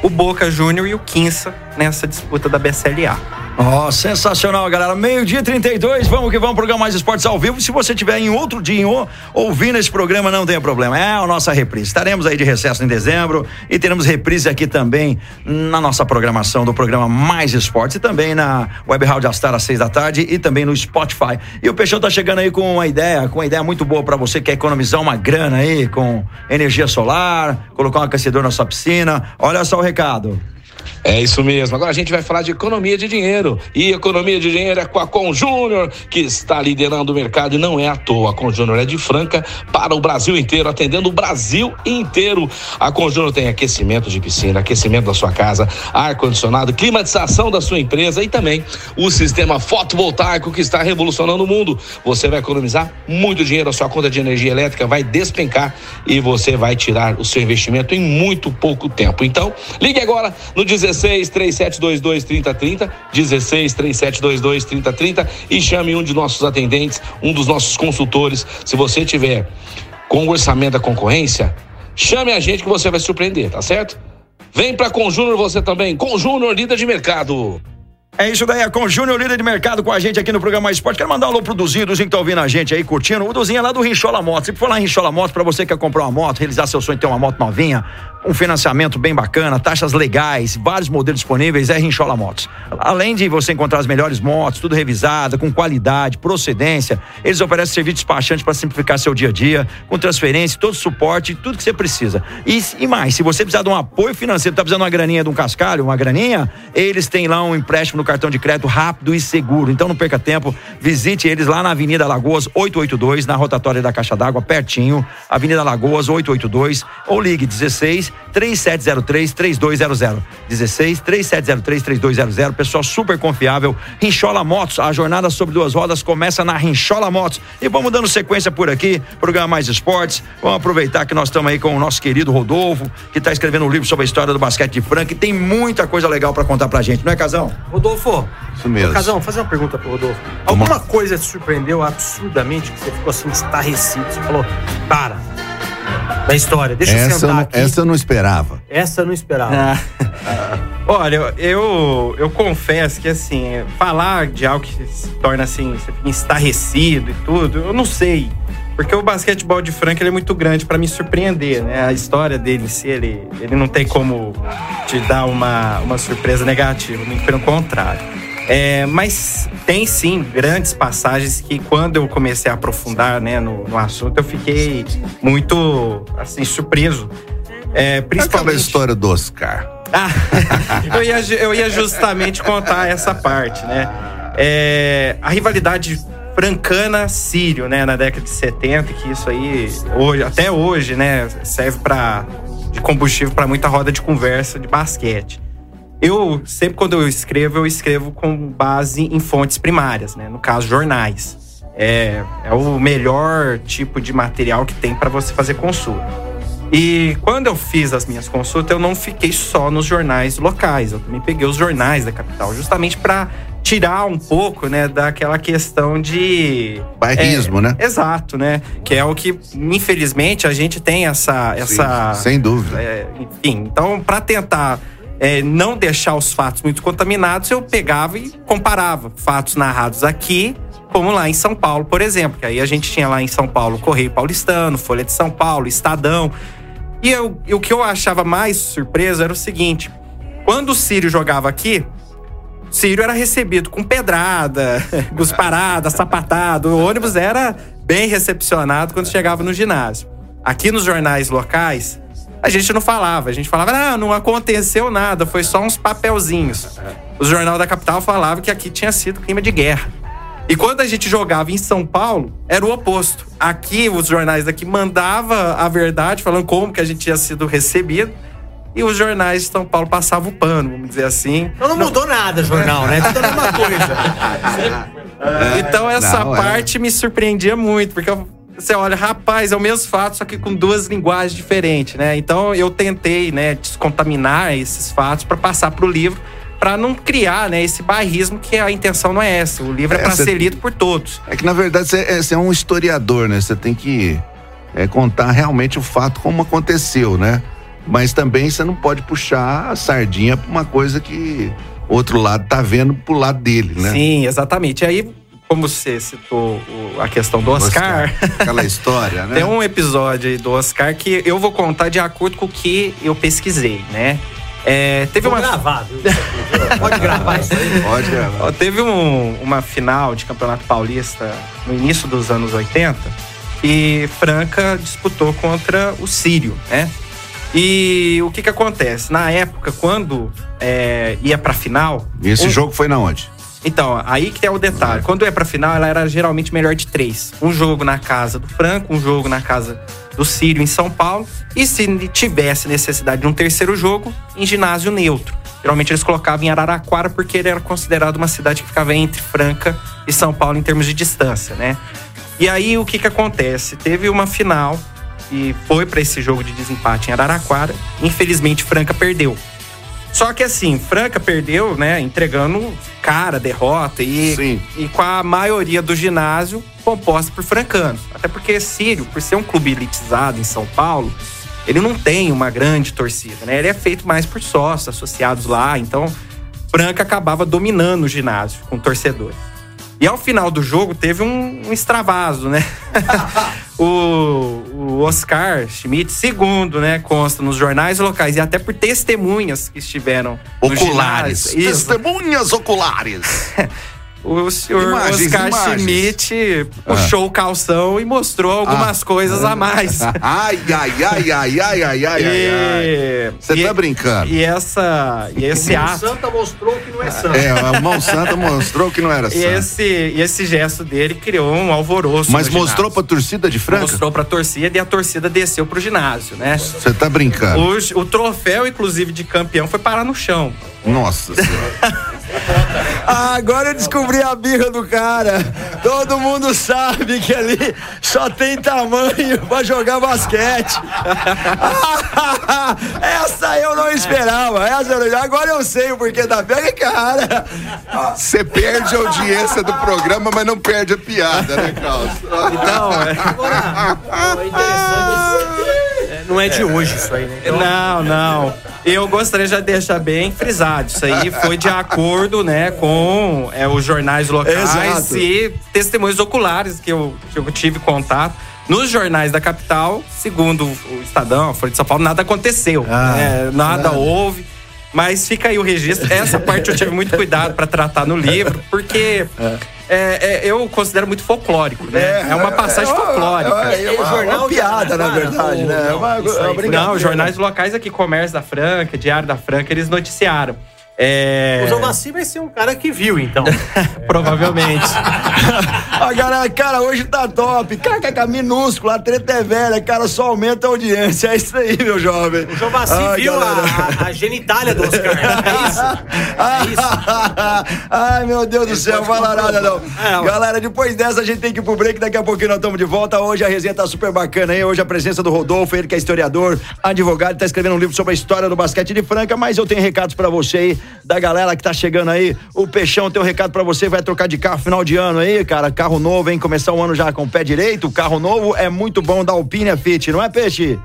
o Boca Júnior e o Quinça nessa disputa da BCLA. Ó, sensacional, galera. Meio-dia 32, vamos que vamos, programa Mais Esportes ao vivo. Se você tiver em outro dia em o- ouvindo esse programa, não tem problema. É a nossa reprise. Estaremos aí de recesso em dezembro e teremos reprise aqui também na nossa programação do programa Mais Esportes e também na Web Rádio Astar às seis da tarde e também no Spotify. E o Peixão tá chegando aí com uma ideia, com uma ideia muito boa para você que quer economizar uma grana aí com energia solar, colocar um aquecedor na sua piscina. Olha só o recado. É isso mesmo. Agora a gente vai falar de economia de dinheiro. E economia de dinheiro é com a Com Júnior, que está liderando o mercado e não é à toa. A Com Júnior é de Franca para o Brasil inteiro, atendendo o Brasil inteiro. A Com Júnior tem aquecimento de piscina, aquecimento da sua casa, ar-condicionado, climatização da sua empresa e também o sistema fotovoltaico que está revolucionando o mundo. Você vai economizar muito dinheiro, a sua conta de energia elétrica vai despencar e você vai tirar o seu investimento em muito pouco tempo. Então, ligue agora no 16 3722 3030, 16 3722 3030 e chame um de nossos atendentes, um dos nossos consultores. Se você tiver com o orçamento da concorrência, chame a gente que você vai surpreender, tá certo? Vem pra Conjúnior você também, Conjúnior líder de mercado. É isso daí, é com o Júnior, líder de mercado, com a gente aqui no programa Esporte. Quero mandar um alô pro Duzinho, Duzinho que tá ouvindo a gente aí, curtindo. O Duzinho é lá do Rinchola Motos. Se for lá em Rinchola Motos, pra você que quer comprar uma moto, realizar seu sonho de ter uma moto novinha, um financiamento bem bacana, taxas legais, vários modelos disponíveis, é Rinchola Motos. Além de você encontrar as melhores motos, tudo revisada, com qualidade, procedência, eles oferecem serviço despachante para simplificar seu dia a dia, com transferência, todo suporte, tudo que você precisa. E, e mais, se você precisar de um apoio financeiro, tá precisando de uma graninha de um cascalho, uma graninha, eles têm lá um empréstimo no cartão de crédito rápido e seguro. Então não perca tempo, visite eles lá na Avenida Lagoas 882, na rotatória da Caixa d'Água, pertinho, Avenida Lagoas 882, ou ligue 16 3703 3200. 16 3703 3200. Pessoal super confiável. Rinchola Motos, a jornada sobre duas rodas começa na Rinchola Motos. E vamos dando sequência por aqui, programa Mais Esportes. Vamos aproveitar que nós estamos aí com o nosso querido Rodolfo, que está escrevendo um livro sobre a história do basquete de Franca e tem muita coisa legal para contar pra gente, não é, Casão? Rodolfo, Isso mesmo. Ô, Casão, fazer uma pergunta pro Rodolfo. Alguma coisa te surpreendeu absurdamente que você ficou assim estarrecido? Você falou, para. Da história, deixa eu Essa, eu sentar não, aqui. essa eu não esperava. Essa eu não esperava. Ah. Olha, eu, eu confesso que assim, falar de algo que se torna assim, você fica estarrecido e tudo, eu não sei. Porque o basquetebol de Franca ele é muito grande pra me surpreender, né? A história dele em si, ele, ele não tem como te dar uma, uma surpresa negativa, muito pelo contrário. É, mas tem sim grandes passagens que quando eu comecei a aprofundar né, no, no assunto, eu fiquei muito assim, surpreso. É, Aquela principalmente. história do Oscar. Ah, eu, ia, eu ia justamente contar essa parte, né? É, a rivalidade francana-sírio, né, na década de 70, que isso aí, hoje, até hoje, né, serve para de combustível para muita roda de conversa de basquete. Eu, sempre quando eu escrevo, eu escrevo com base em fontes primárias, né? No caso, jornais. É, é o melhor tipo de material que tem para você fazer consulta. E quando eu fiz as minhas consultas, eu não fiquei só nos jornais locais, eu também peguei os jornais da capital, justamente para tirar um pouco, né, daquela questão de Bairrismo, é, né? Exato, né? Que é o que, infelizmente, a gente tem essa. essa Sim, sem dúvida. é, enfim, então, para tentar é, não deixar os fatos muito contaminados, eu pegava e comparava fatos narrados aqui, como lá em São Paulo, por exemplo. Que aí a gente tinha lá em São Paulo Correio Paulistano, Folha de São Paulo, Estadão. E, eu- o que eu achava mais surpreso era o seguinte: quando o Sírio jogava aqui, o Sírio era recebido com pedrada, cusparada, sapatado. O ônibus era bem recepcionado quando chegava no ginásio. Aqui nos jornais locais, a gente não falava. A gente falava, ah, não aconteceu nada, foi só uns papelzinhos. O Jornal da Capital falava que aqui tinha sido clima de guerra. E quando a gente jogava em São Paulo, era o oposto. Aqui, os jornais daqui mandavam a verdade, falando como que a gente tinha sido recebido. E os jornais de São Paulo passavam o pano, vamos dizer assim. Então não mudou nada o jornal, né? Tudo a mesma coisa. Então essa não, é. parte me surpreendia muito, porque eu- você olha, rapaz, é o mesmo fato, só que com duas linguagens diferentes, né? Então eu tentei, né, descontaminar esses fatos para passar pro livro, para não criar, né, esse bairrismo que a intenção não é essa. O livro é, É, para ser lido por todos. É que, na verdade, você é, é um historiador, né? Você tem que é, contar realmente o fato como aconteceu, né? Mas também você não pode puxar a sardinha pra uma coisa que o outro lado tá vendo pro lado dele, né? Sim, exatamente. E aí, como você citou o- a questão do Oscar, Aquela história, né? tem um episódio aí do Oscar que eu vou contar de acordo com o que eu pesquisei, né? É, teve Vou uma gravar, viu? Pode gravar isso aí. Pode gravar. Teve um- uma final de Campeonato Paulista no início dos anos 80 e Franca disputou contra o Sírio, né? E o que que acontece? Na época, quando é, ia pra final. E esse um- jogo foi na onde? Então, aí que é o detalhe. Quando ia pra final, ela era geralmente melhor de três. Um jogo na casa do Franco, um jogo na casa do Sírio em São Paulo. E se tivesse necessidade de um terceiro jogo, em ginásio neutro. Geralmente eles colocavam em Araraquara porque ele era considerado uma cidade que ficava entre Franca e São Paulo em termos de distância, né? E aí o que que acontece? Teve uma final e foi pra esse jogo de desempate em Araraquara. Infelizmente Franca perdeu. Só que assim, Franca perdeu, né? Entregando cara, derrota e, Sim. e com a maioria do ginásio composta por francanos. Até porque Sírio, por ser um clube elitizado em São Paulo, ele não tem uma grande torcida, né? Ele é feito mais por sócios associados lá. Então, Franca acabava dominando o ginásio com torcedores. E ao final do jogo teve um, um extravaso, né? o, o Oscar Schmidt, segundo, né? Consta nos jornais locais e até por testemunhas que estiveram Oculares. Testemunhas oculares. o senhor imagens, Oscar imagens. Schmidt ah. puxou o calção e mostrou algumas ah. coisas a mais. Ai, ai, ai, ai, ai, ai, ai, ai. Você tá brincando. E essa. E esse ato. Santa mostrou que não é santa. É, a mão santa mostrou que não era santa. E esse, e esse gesto dele criou um alvoroço. Mas mostrou ginásio. pra torcida de Franca? Mostrou pra torcida e a torcida desceu pro ginásio, né? Você tá brincando. O, o troféu, inclusive, de campeão foi parar no chão. Nossa senhora. Ah, agora eu descobri a birra do cara. Todo mundo sabe que ali só tem tamanho pra jogar basquete. Essa eu não esperava. Essa eu não- Agora eu sei o porquê da pega, cara. Você perde a audiência do programa, mas não perde a piada, né, Carlos? Então, é, Agora, é interessante. é, Não é de hoje isso aí, né? Então, não, não. Eu gostaria já de deixar bem frisado. Isso aí foi de acordo, né, com é, os jornais locais Exato. e testemunhos oculares que eu, que eu tive contato. Nos jornais da capital, segundo o Estadão, a Folha de São Paulo, nada aconteceu. Ah, né, nada houve. Mas fica aí o registro. Essa parte eu tive muito cuidado para tratar no livro, porque é, é, eu considero muito folclórico, né? É, uma passagem folclórica. É, é uma, jornal uma piada, na verdade, né? É não, uma, isso aí é uma foi- brincadeira. Não, os jornais locais aqui, Comércio da Franca, Diário da Franca, eles noticiaram. É, O Jovacim vai ser um cara que viu, então. provavelmente. A galera, cara, hoje tá top. KKK minúsculo, a treta é velha, cara, só aumenta a audiência. É isso aí, meu jovem. O Jovacim Ai, viu galera. a, a, genitália do Oscar. É isso? É isso? Ai, meu Deus do céu, fala nada não. É, Galera, depois dessa a gente tem que ir pro break, daqui a pouquinho nós estamos de volta. Hoje a resenha tá super bacana aí. Hoje a presença do Rodolfo, ele que é historiador, advogado, tá escrevendo um livro sobre a história do basquete de Franca, mas eu tenho recados pra você aí, da galera que tá chegando aí. O Peixão tem um recado pra você, vai trocar de carro final de ano aí, cara. Carro novo, hein? Começar o ano já com o pé direito. Carro novo é muito bom da Alpine Fit, não é, Peixe?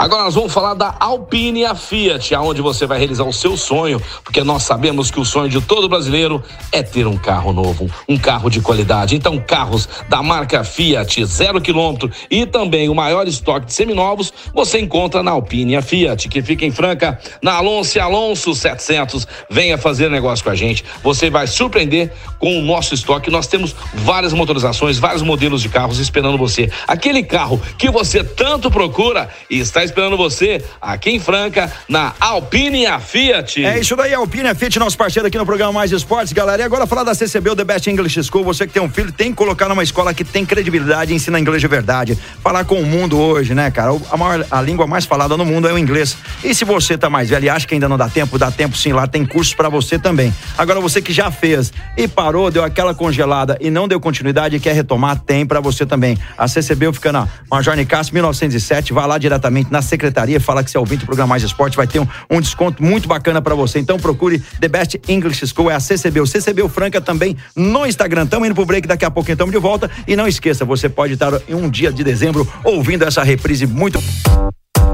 Agora nós vamos falar da Alpine e a Fiat, aonde você vai realizar o seu sonho, porque nós sabemos que o sonho de todo brasileiro é ter um carro novo, um carro de qualidade. Então, carros da marca Fiat, zero quilômetro e também o maior estoque de seminovos, você encontra na Alpine e a Fiat, que fica em Franca, na Alonso Alonso 700. Venha fazer negócio com a gente. Você vai surpreender com o nosso estoque. Nós temos várias motorizações, vários modelos de carros esperando você. Aquele carro que você tanto procura e está esperando você aqui em Franca, na Alpine e a Fiat. É isso daí, Alpine Fit, nosso parceiro aqui no programa Mais Esportes, galera. E agora falar da CCB, o The Best English School. Você que tem um filho, tem que colocar numa escola que tem credibilidade e ensina inglês de verdade. Falar com o mundo hoje, né, cara? A, maior, a língua mais falada no mundo é o inglês. E se você tá mais velho e acha que ainda não dá tempo, dá tempo sim, lá tem cursos pra você também. Agora você que já fez e parou, deu aquela congelada e não deu continuidade e quer retomar, tem pra você também. A CCB fica na Major Nicasso 1907, vai lá diretamente na secretaria, fala que você é ouvinte do programa Mais Esporte, vai ter um, um desconto muito bacana pra você. Então procure The Best English School, é a CCB. O CCB Franca também no Instagram. Estamos indo pro break, daqui a pouco estamos de volta. E não esqueça, você pode estar em um dia de dezembro ouvindo essa reprise muito.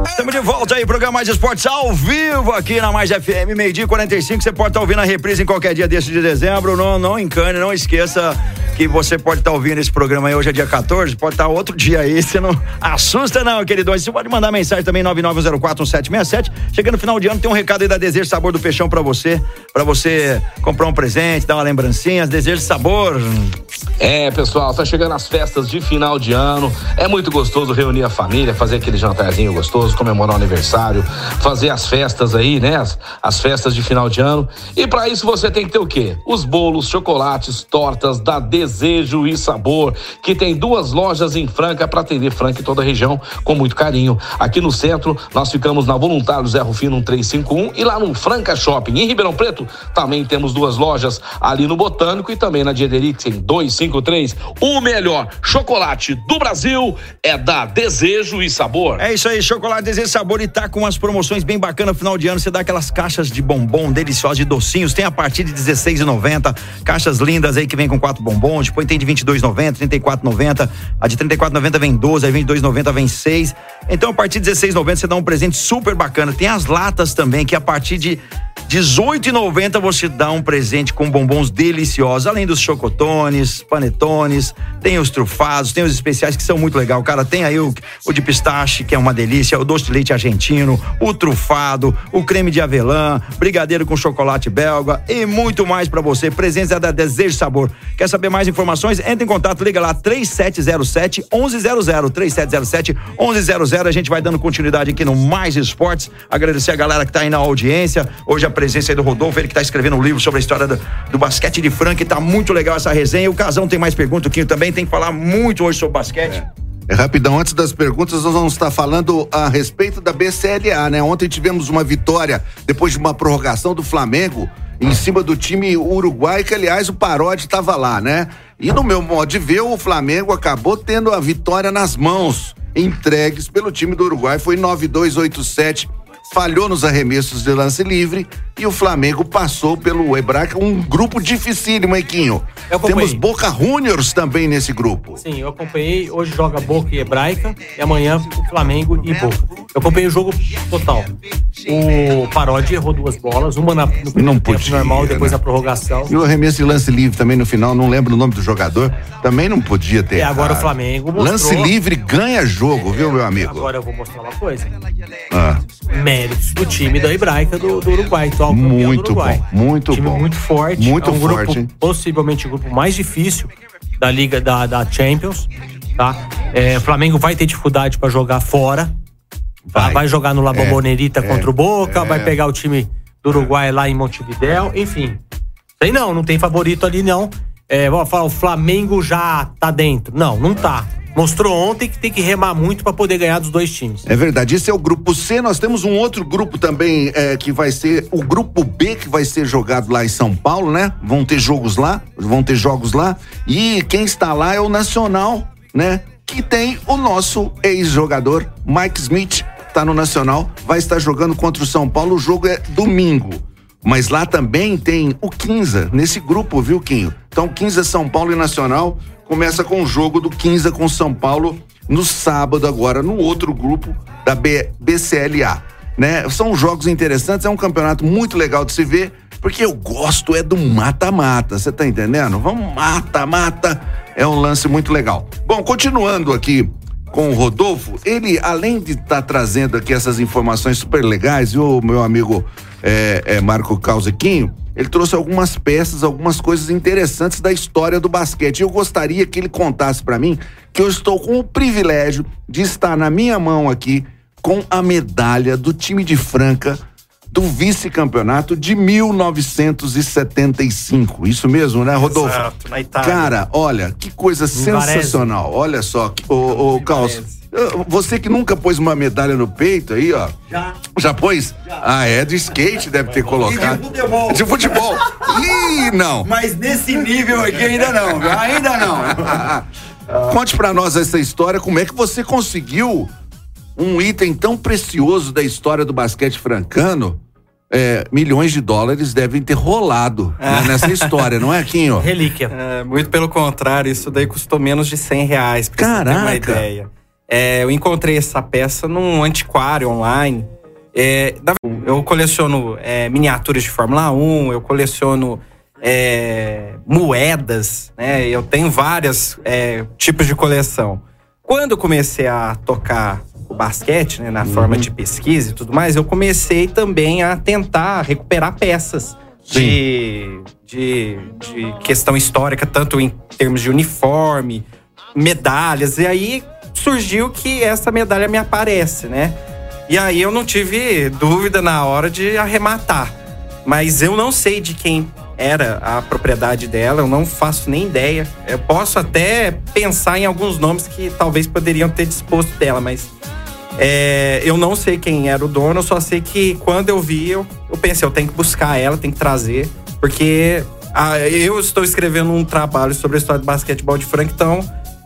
Estamos de volta aí, programa Mais Esportes ao vivo aqui na Mais FM, meio-dia e 45. Você pode estar ouvindo a reprise em qualquer dia desse de dezembro. Não, não encane, não esqueça que você pode estar ouvindo esse programa aí hoje é dia 14, pode estar outro dia aí. Você não assusta, não, queridões. Você pode mandar mensagem também 99041767. Chegando no final de ano, tem um recado aí da Desejo Sabor do Peixão pra você, pra você comprar um presente, dar uma lembrancinha. Desejo Sabor, É, pessoal, tá chegando as festas de final de ano. É muito gostoso reunir a família, fazer aquele jantarzinho gostoso, comemorar o aniversário, fazer as festas aí, né? As, as festas de final de ano. E para isso você tem que ter o quê? Os bolos, chocolates, tortas da Desejo e Sabor, que tem duas lojas em Franca para atender Franca e toda a região com muito carinho. Aqui no centro, nós ficamos na Voluntário Zé Rufino 1351 e lá no Franca Shopping. Em Ribeirão Preto, também temos duas lojas ali no Botânico e também na Diederix em 251 53. O melhor chocolate do Brasil é da Desejo e Sabor. É isso aí, chocolate Desejo Sabor e tá com umas promoções bem bacanas final de ano. Você dá aquelas caixas de bombom deliciosas de docinhos, tem a partir de 16,90. Caixas lindas aí que vem com quatro bombons, depois tem de 22,90, 34,90. A de 34,90 vem 12, a de 22,90 vem 6. Então a partir de 16,90 você dá um presente super bacana. Tem as latas também que a partir de 18,90 você dá um presente com bombons deliciosos, além dos chocotones, panetones, tem os trufados, tem os especiais que são muito legal, cara. Tem aí o, o de pistache, que é uma delícia, o doce de leite argentino, o trufado, o creme de avelã, brigadeiro com chocolate belga e muito mais para você. Presença da Desejo Sabor. Quer saber mais informações? Entre em contato, liga lá 3707 1100, 3707 1100. A gente vai dando continuidade aqui no Mais Esportes. Agradecer a galera que tá aí na audiência. Hoje a presença aí do Rodolfo, ele que está escrevendo um livro sobre a história do, do basquete de Franca, e tá muito legal essa resenha. O Casão tem mais perguntas, o Quinho também tem que falar muito hoje sobre basquete. É. É rapidão, antes das perguntas, nós vamos estar falando a respeito da BCLA, né? Ontem tivemos uma vitória depois de uma prorrogação do Flamengo em cima do time uruguai, que aliás o Parodi estava lá, né? E no meu modo de ver, o Flamengo acabou tendo a vitória nas mãos, entregues pelo time do Uruguai, foi 9-2-8-7 falhou nos arremessos de lance livre e o Flamengo passou pelo Hebraica, um grupo dificílimo, Equinho. Temos Boca Juniors também nesse grupo. Sim, eu acompanhei. Hoje joga Boca e Hebraica e amanhã Flamengo e Boca. Eu acompanhei o jogo total. O Parodi errou duas bolas, uma na, no primeiro não tempo podia, normal e depois né? na prorrogação. E o arremesso de lance livre também no final, não lembro o nome do jogador, também não podia ter. E agora o Flamengo mostrou... Lance livre ganha jogo, viu, meu amigo? Agora eu vou mostrar uma coisa. Ah. Méritos do time da Hebraica do, do Uruguai, atual muito do Uruguai. Bom, muito time bom. muito forte. Muito é um forte. Grupo, possivelmente o grupo mais difícil da Liga da, da Champions. Tá? É, o Flamengo vai ter dificuldade para jogar fora. Tá? Vai. vai jogar no La Bombonera é, contra o Boca, é. vai pegar o time do Uruguai lá em Montevidéu, enfim. Sei não, não tem favorito ali não. É, vou falar, o Flamengo já tá dentro. Não, não tá. Mostrou ontem que tem que remar muito para poder ganhar dos dois times. É verdade. Esse é o grupo C. Nós temos um outro grupo também é, que vai ser o grupo B que vai ser jogado lá em São Paulo, né? Vão ter jogos lá, vão ter jogos lá. E quem está lá é o Nacional, né? Que tem o nosso ex-jogador Mike Smith, tá no Nacional, vai estar jogando contra o São Paulo. O jogo é domingo. Mas lá também tem o 15 nesse grupo, viu, Quinho? Então, 15 é São Paulo e Nacional começa com o jogo do 15 com São Paulo no sábado agora, no outro grupo da B, BCLA. Né? São jogos interessantes, é um campeonato muito legal de se ver, porque eu gosto é do mata-mata, você tá entendendo? Vamos mata-mata, é um lance muito legal. Bom, continuando aqui com o Rodolfo, ele além de estar tá trazendo aqui essas informações super legais, e o meu amigo é, é Marco Causequinho, ele trouxe algumas peças, algumas coisas interessantes da história do basquete. Eu gostaria que ele contasse para mim que eu estou com o privilégio de estar na minha mão aqui com a medalha do time de Franca do vice-campeonato de 1975. Isso mesmo, né, Rodolfo? Exato, na Itália. Cara, olha, que coisa sensacional. Olha só, o, o Carlos, você que nunca pôs uma medalha no peito aí, ó. Já. Já pôs? Já. Ah, é de skate, deve ter colocado. E de futebol. De futebol. Ih, não. Mas nesse nível aqui ainda não, ainda não. Conte para nós essa história, como é que você conseguiu um item tão precioso da história do basquete francano é, milhões de dólares devem ter rolado né, nessa história, não é, Quinho? Relíquia. É, muito pelo contrário, isso daí custou menos de 100 reais. Caraca! uma ideia. É, eu encontrei essa peça num antiquário online. É, eu coleciono é, miniaturas de Fórmula 1, eu coleciono é, moedas, né? Eu tenho vários é, tipos de coleção. Quando eu comecei a tocar o basquete, né, na uhum. forma de pesquisa e tudo mais, eu comecei também a tentar recuperar peças de, de, de, questão histórica, tanto em termos de uniforme, medalhas. E aí surgiu que essa medalha me aparece, né? E aí eu não tive dúvida na hora de arrematar. Mas eu não sei de quem era a propriedade dela, eu não faço nem ideia. Eu posso até pensar em alguns nomes que talvez poderiam ter disposto dela, mas é, eu não sei quem era o dono, eu só sei que quando eu vi, eu, eu pensei, eu tenho que buscar ela, tenho que trazer, porque ah, eu estou escrevendo um trabalho sobre a história do basquetebol de Frank, então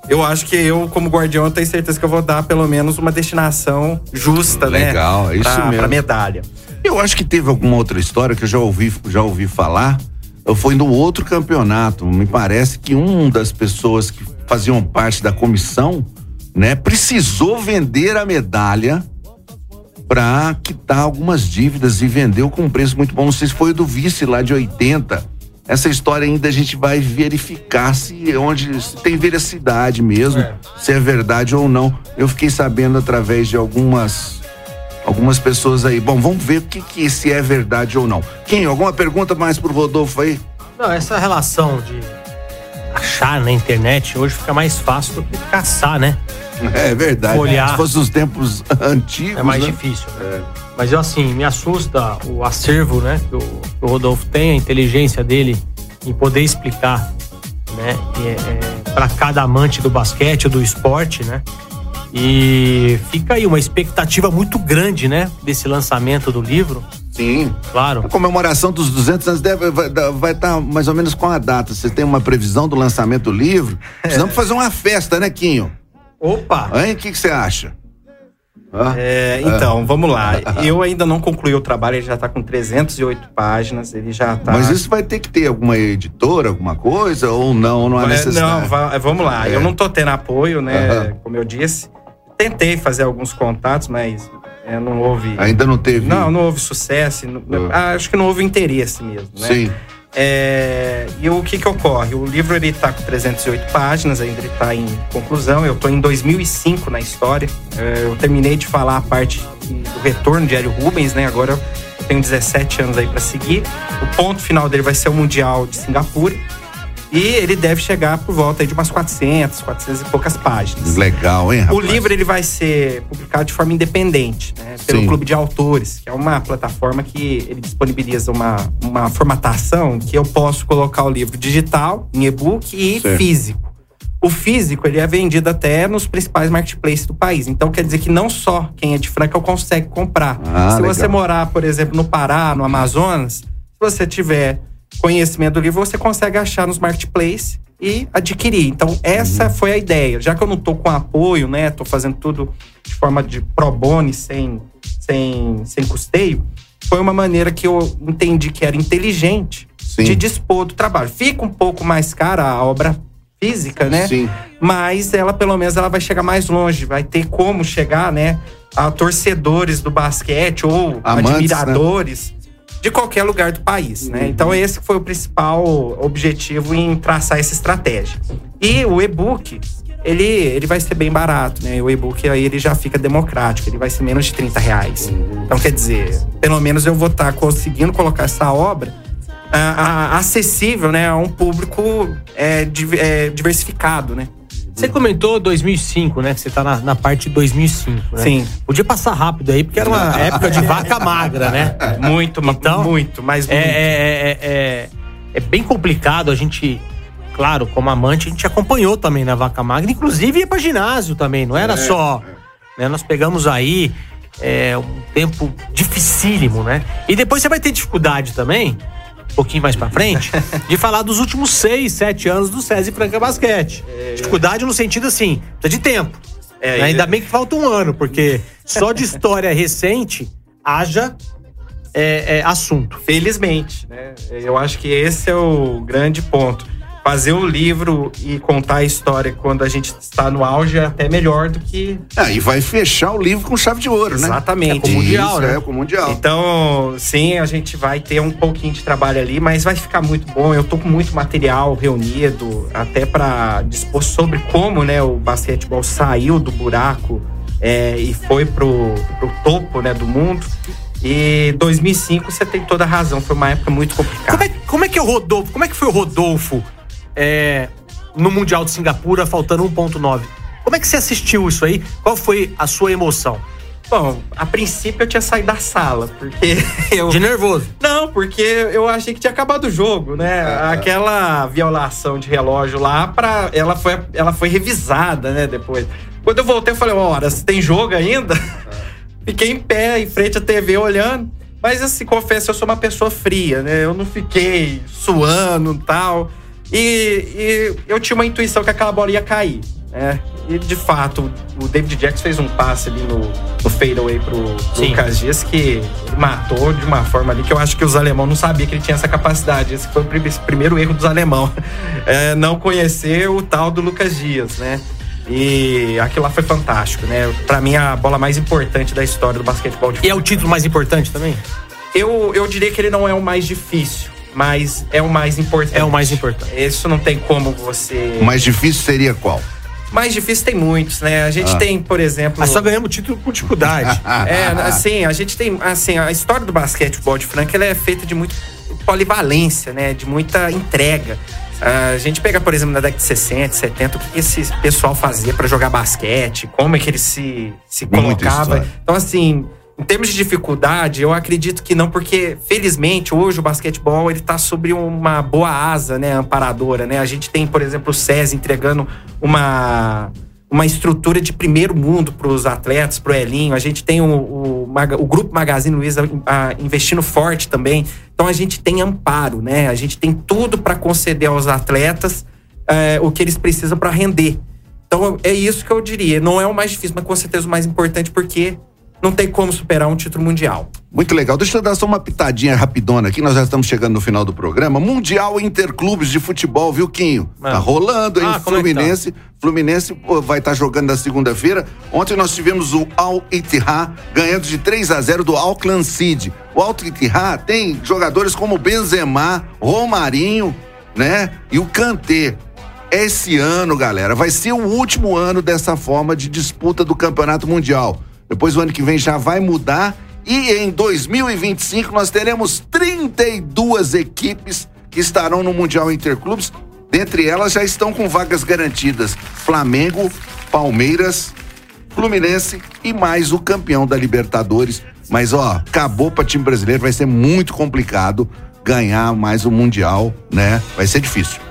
eu acho que eu, como guardião, tenho certeza que eu vou dar pelo menos uma destinação justa, Legal, né? Legal, é isso pra, mesmo. Pra medalha. Eu acho que teve alguma outra história que eu já ouvi, já ouvi falar. Foi no outro campeonato. Me parece que um das pessoas que faziam parte da comissão, né, precisou vender a medalha para quitar algumas dívidas e vendeu com um preço muito bom. Não sei se foi o do vice lá de 80. Essa história ainda a gente vai verificar se onde se tem veracidade mesmo, É. se é verdade ou não. Eu fiquei sabendo através de algumas algumas pessoas aí. Bom, vamos ver o que, que se é verdade ou não. Quem? Alguma pergunta mais pro Rodolfo aí? Não, essa relação de achar na internet hoje fica mais fácil do que caçar, né? É verdade. Olhar. Se fosse os tempos antigos. É mais né? difícil. Né? Mas eu assim, me assusta o acervo, né? Que o, que o Rodolfo tem, a inteligência dele em poder explicar, né? É, é, para cada amante do basquete, do esporte, né? E fica aí uma expectativa muito grande, né? Desse lançamento do livro, Sim. claro. A comemoração dos 200 anos deve, vai estar mais ou menos com a data. Você tem uma previsão do lançamento do livro? Precisamos fazer uma festa, né, Quinho? Opa! Hein? O que você acha? Hã? É, então, vamos lá. Eu ainda não concluí o trabalho, ele já tá com 308 páginas, ele já tá. Mas isso vai ter que ter alguma editora, alguma coisa, ou não, não há É, necessidade? Não, va- vamos lá. É. Eu não tô tendo apoio, né? Como eu disse. Tentei fazer alguns contatos, mas é, não houve. Ainda não teve? Não, não houve sucesso. não- Ah. Acho que não houve interesse mesmo, né? Sim. É, e o que que ocorre? O livro ele tá com 308 páginas, ainda ele tá em conclusão. Eu tô em 2005 na história. É, eu terminei de falar a parte do retorno de Hélio Rubens, né? Agora eu tenho 17 anos aí para seguir. O ponto final dele vai ser o Mundial de Singapura. E ele deve chegar por volta de umas 400, 400 e poucas páginas. Legal, hein, rapaz? O livro ele vai ser publicado de forma independente, né, pelo Sim. Clube de Autores, que é uma plataforma que ele disponibiliza uma, uma formatação que eu posso colocar o livro digital, em e-book e Certo. físico. O físico ele é vendido até nos principais marketplaces do país. Então quer dizer que não só quem é de Franca consegue comprar. Ah, Se você legal. morar, por exemplo, no Pará, no Amazonas, se você tiver conhecimento do livro, você consegue achar nos marketplaces e adquirir. Então, essa Uhum. foi a ideia. Já que eu não tô com apoio, né? Tô fazendo tudo de forma de pro bono, sem, sem, sem custeio, foi uma maneira que eu entendi que era inteligente Sim. de dispor do trabalho. Fica um pouco mais cara a obra física, né? Sim. mas ela pelo menos ela vai chegar mais longe, vai ter como chegar, né, a torcedores do basquete ou Amantes, né? De qualquer lugar do país, né? Então esse foi o principal objetivo em traçar essa estratégia. E o e-book, ele, ele vai ser bem barato, né? O e-book aí ele já fica democrático, ele vai ser menos de 30 reais. Então quer dizer, pelo menos eu vou estar conseguindo colocar essa obra ah, ah, acessível, né, a um público é, é, diversificado, né? Você comentou 2005, né? Que você tá na, na parte de 2005, né? Sim. Podia passar rápido aí, porque era uma época de vaca magra, né? Muito, Então, muito, mas É, muito. é, é, é, é bem complicado a gente, claro, como amante, a gente acompanhou também na vaca magra, inclusive ia pra ginásio também, não era só. Né? Nós pegamos aí é, um tempo dificílimo, né? E depois você vai ter dificuldade também, um pouquinho mais pra frente, de falar dos últimos seis, sete anos do César e Franca Basquete. Dificuldade no sentido assim, precisa de tempo. É, né? Ainda bem que falta um ano, porque só de história recente haja é, é, assunto. Felizmente, né? Eu acho que esse é o grande ponto. Fazer o livro e contar a história quando a gente está no auge é até melhor do que. Ah, e vai fechar o livro com chave de ouro, né? Exatamente. É com o Mundial, Isso, né? É, com o Mundial. Então, sim, a gente vai ter um pouquinho de trabalho ali, mas vai ficar muito bom. Eu tô com muito material reunido, até para dispor sobre como né, o basquetebol saiu do buraco é, e foi pro, pro topo né, do mundo. E 2005, você tem toda a razão, foi uma época muito complicada. Como é, como é que é o Rodolfo? Como é que foi o Rodolfo é, no Mundial de Singapura, faltando 1.9. Como é que você assistiu isso aí? Qual foi a sua emoção? Bom, a princípio eu tinha saído da sala, porque eu. De nervoso. Não, porque eu achei que tinha acabado o jogo, né? Aquela violação de relógio lá, pra, ela, foi, ela foi revisada, né, depois. Quando eu voltei, eu falei, ora, se tem jogo ainda? Fiquei em pé, em frente à TV, olhando. Mas, assim, confesso, eu sou uma pessoa fria, né? Eu não fiquei suando e tal. E, e eu tinha uma intuição que aquela bola ia cair. É, e de fato, o David Jackson fez um passe ali no, no fadeaway pro, pro. Lucas Dias que matou de uma forma ali que eu acho que os alemão não sabiam que ele tinha essa capacidade. Esse foi o prim- primeiro erro dos alemão. É, não conhecer o tal do Lucas Dias, né? E aquilo lá foi fantástico, né? Pra mim, a bola mais importante da história do basquetebol de E é o título mais importante também? eu, eu diria que ele não é o mais difícil, mas é o mais importante. É o mais importante. Isso não tem como você. O mais difícil seria qual? Mais difícil tem muitos, né? A gente tem, por exemplo. Mas só ganhamos o título por dificuldade. É, assim, a gente tem, assim, a história do basquetebol de Franca, ela é feita de muita polivalência, né? De muita entrega. A gente pega, por exemplo, na década de 60, 70, o que esse pessoal fazia pra jogar basquete, como é que ele se, se colocava. Então, assim, em termos de dificuldade, eu acredito que não, porque felizmente hoje o basquetebol ele tá sobre uma boa asa, né, amparadora, né? A gente tem, por exemplo, o SES entregando uma uma estrutura de primeiro mundo para os atletas, para o Elinho. A gente tem o, o, o Grupo Magazine Luiza ah, investindo forte também. Então a gente tem amparo, né? A gente tem tudo para conceder aos atletas eh, o que eles precisam para render. Então é isso que eu diria. Não é o mais difícil, mas com certeza o mais importante, porque não tem como superar um título mundial. Muito legal. Deixa eu dar só uma pitadinha rapidona aqui, nós já estamos chegando no final do programa. Mundial Interclubes de Futebol, viu, Quinho? Tá rolando, hein? Ah, é tá? Fluminense. Fluminense pô, vai estar jogando na segunda-feira. Ontem nós tivemos o Al Ittihad ganhando de 3 a 0 do Auckland City. O Al Ittihad tem jogadores como Benzema, Romarinho, né? E o Kanté. Esse ano, galera, vai ser o último ano dessa forma de disputa do Campeonato Mundial. Depois o ano que vem já vai mudar e em 2025 nós teremos 32 equipes que estarão no Mundial Interclubes. Dentre elas já estão com vagas garantidas: Flamengo, Palmeiras, Fluminense e mais o campeão da Libertadores. Mas ó, acabou para time brasileiro, vai ser muito complicado ganhar mais o Mundial, né? Vai ser difícil.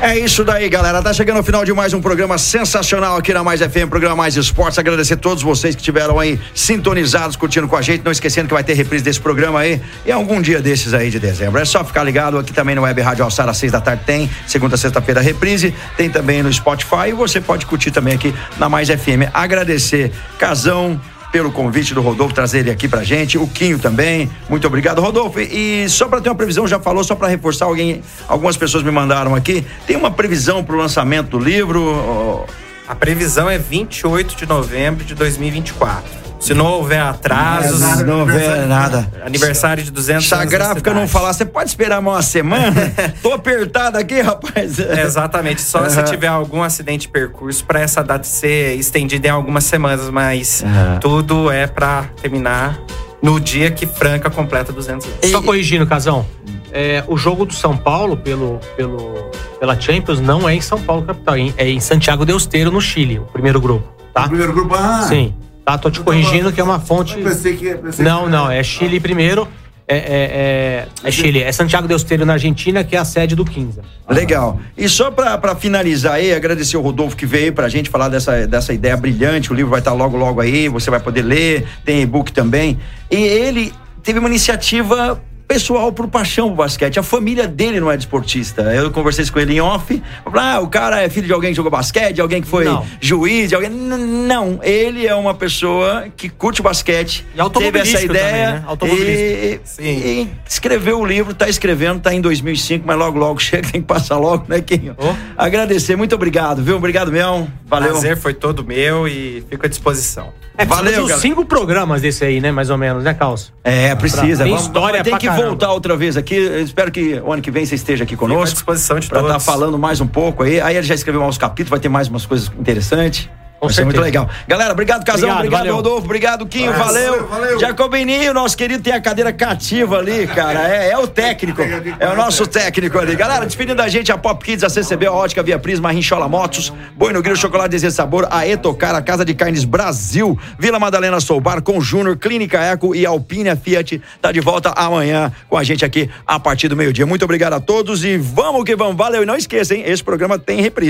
É isso daí, galera. Tá chegando o final de mais um programa sensacional aqui na Mais FM, programa Mais Esportes. Agradecer a todos vocês que estiveram aí sintonizados, curtindo com a gente. Não esquecendo que vai ter reprise desse programa aí em algum dia desses aí de dezembro. É só ficar ligado aqui também no Web Rádio Alçar às seis da tarde tem, segunda, sexta-feira reprise, tem também no Spotify e você pode curtir também aqui na Mais FM. Agradecer Casão pelo convite do Rodolfo trazer ele aqui pra gente, o Quinho também. Muito obrigado, Rodolfo. E só pra ter uma previsão, já falou, só pra reforçar alguém, algumas pessoas me mandaram aqui. Tem uma previsão pro lançamento do livro? A previsão é 28 de novembro de 2024. Se não houver atrasos, Não vê nada. aniversário de 200 Se a gráfica não falar, você pode esperar mais uma semana? Tô apertado aqui, rapaz. É, Exatamente, só se Aham. tiver algum acidente de percurso para essa data ser estendida em algumas semanas, mas Aham. tudo é para terminar no dia que Franca completa 200 anos. Só corrigindo, Casão. É, o jogo do São Paulo pelo, pelo, pela Champions não é em São Paulo, capital. é em- É Santiago del Esteiro, no Chile, o primeiro grupo. Tá? primeiro grupo, ah, Sim. Tá, tô te corrigindo que é uma fonte. Pensei que, pensei Não, que- não, é Chile primeiro. É, é, é, é Chile, é Santiago del Esteiro na Argentina, que é a sede do 15. Legal. E só pra, pra finalizar aí, agradecer o Rodolfo que veio pra gente falar dessa, dessa ideia brilhante. O livro vai estar logo, logo aí, você vai poder ler, tem e-book também. E ele teve uma iniciativa pessoal por paixão pro basquete. A família dele não é desportista. Eu conversei isso com ele em off. Ah, o cara é filho de alguém que jogou basquete, de alguém que foi Não. juiz, de alguém. N- Não, ele é uma pessoa que curte basquete. E teve essa ideia também, né? E, e escreveu o livro, tá escrevendo, tá em 2005, mas logo, logo chega, tem que passar logo, né, Quinho? Oh. Agradecer, muito obrigado, viu? Obrigado mesmo. Valeu. Prazer foi todo meu e fico à disposição. É, Valeu, uns cinco programas desse aí, né? Mais ou menos, né, Calço? É, precisa. Tem Vamos- história tem pra que. Voltar outra vez aqui. Eu espero que o ano que vem você esteja aqui Fico à conosco. disposição de Pra todos. estar falando mais um pouco aí. Aí ele já escreveu mais capítulos, vai ter mais umas coisas interessantes. Vai ser muito legal. Galera, obrigado, Casão. Obrigado, Obrigado, valeu. Rodolfo. Obrigado, Quinho. Valeu, Valeu. valeu. Jacobininho, nosso querido, tem a cadeira cativa ali, cara. É, é o técnico. É o nosso técnico ali. Galera, despedindo da gente, a Pop Kids, a CCB, a Ótica, Via Prisma, a Rinchola Motos, Boi no Grilo, Chocolate Desejo Sabor, a Etocar, a Casa de Carnes Brasil, Vila Madalena Soubar, com Júnior, Clínica Eco e Alpine Fiat. Tá de volta amanhã com a gente aqui a partir do meio-dia. Muito obrigado a todos e vamos que vamos. Valeu. E não esqueça, hein? Esse programa tem reprise.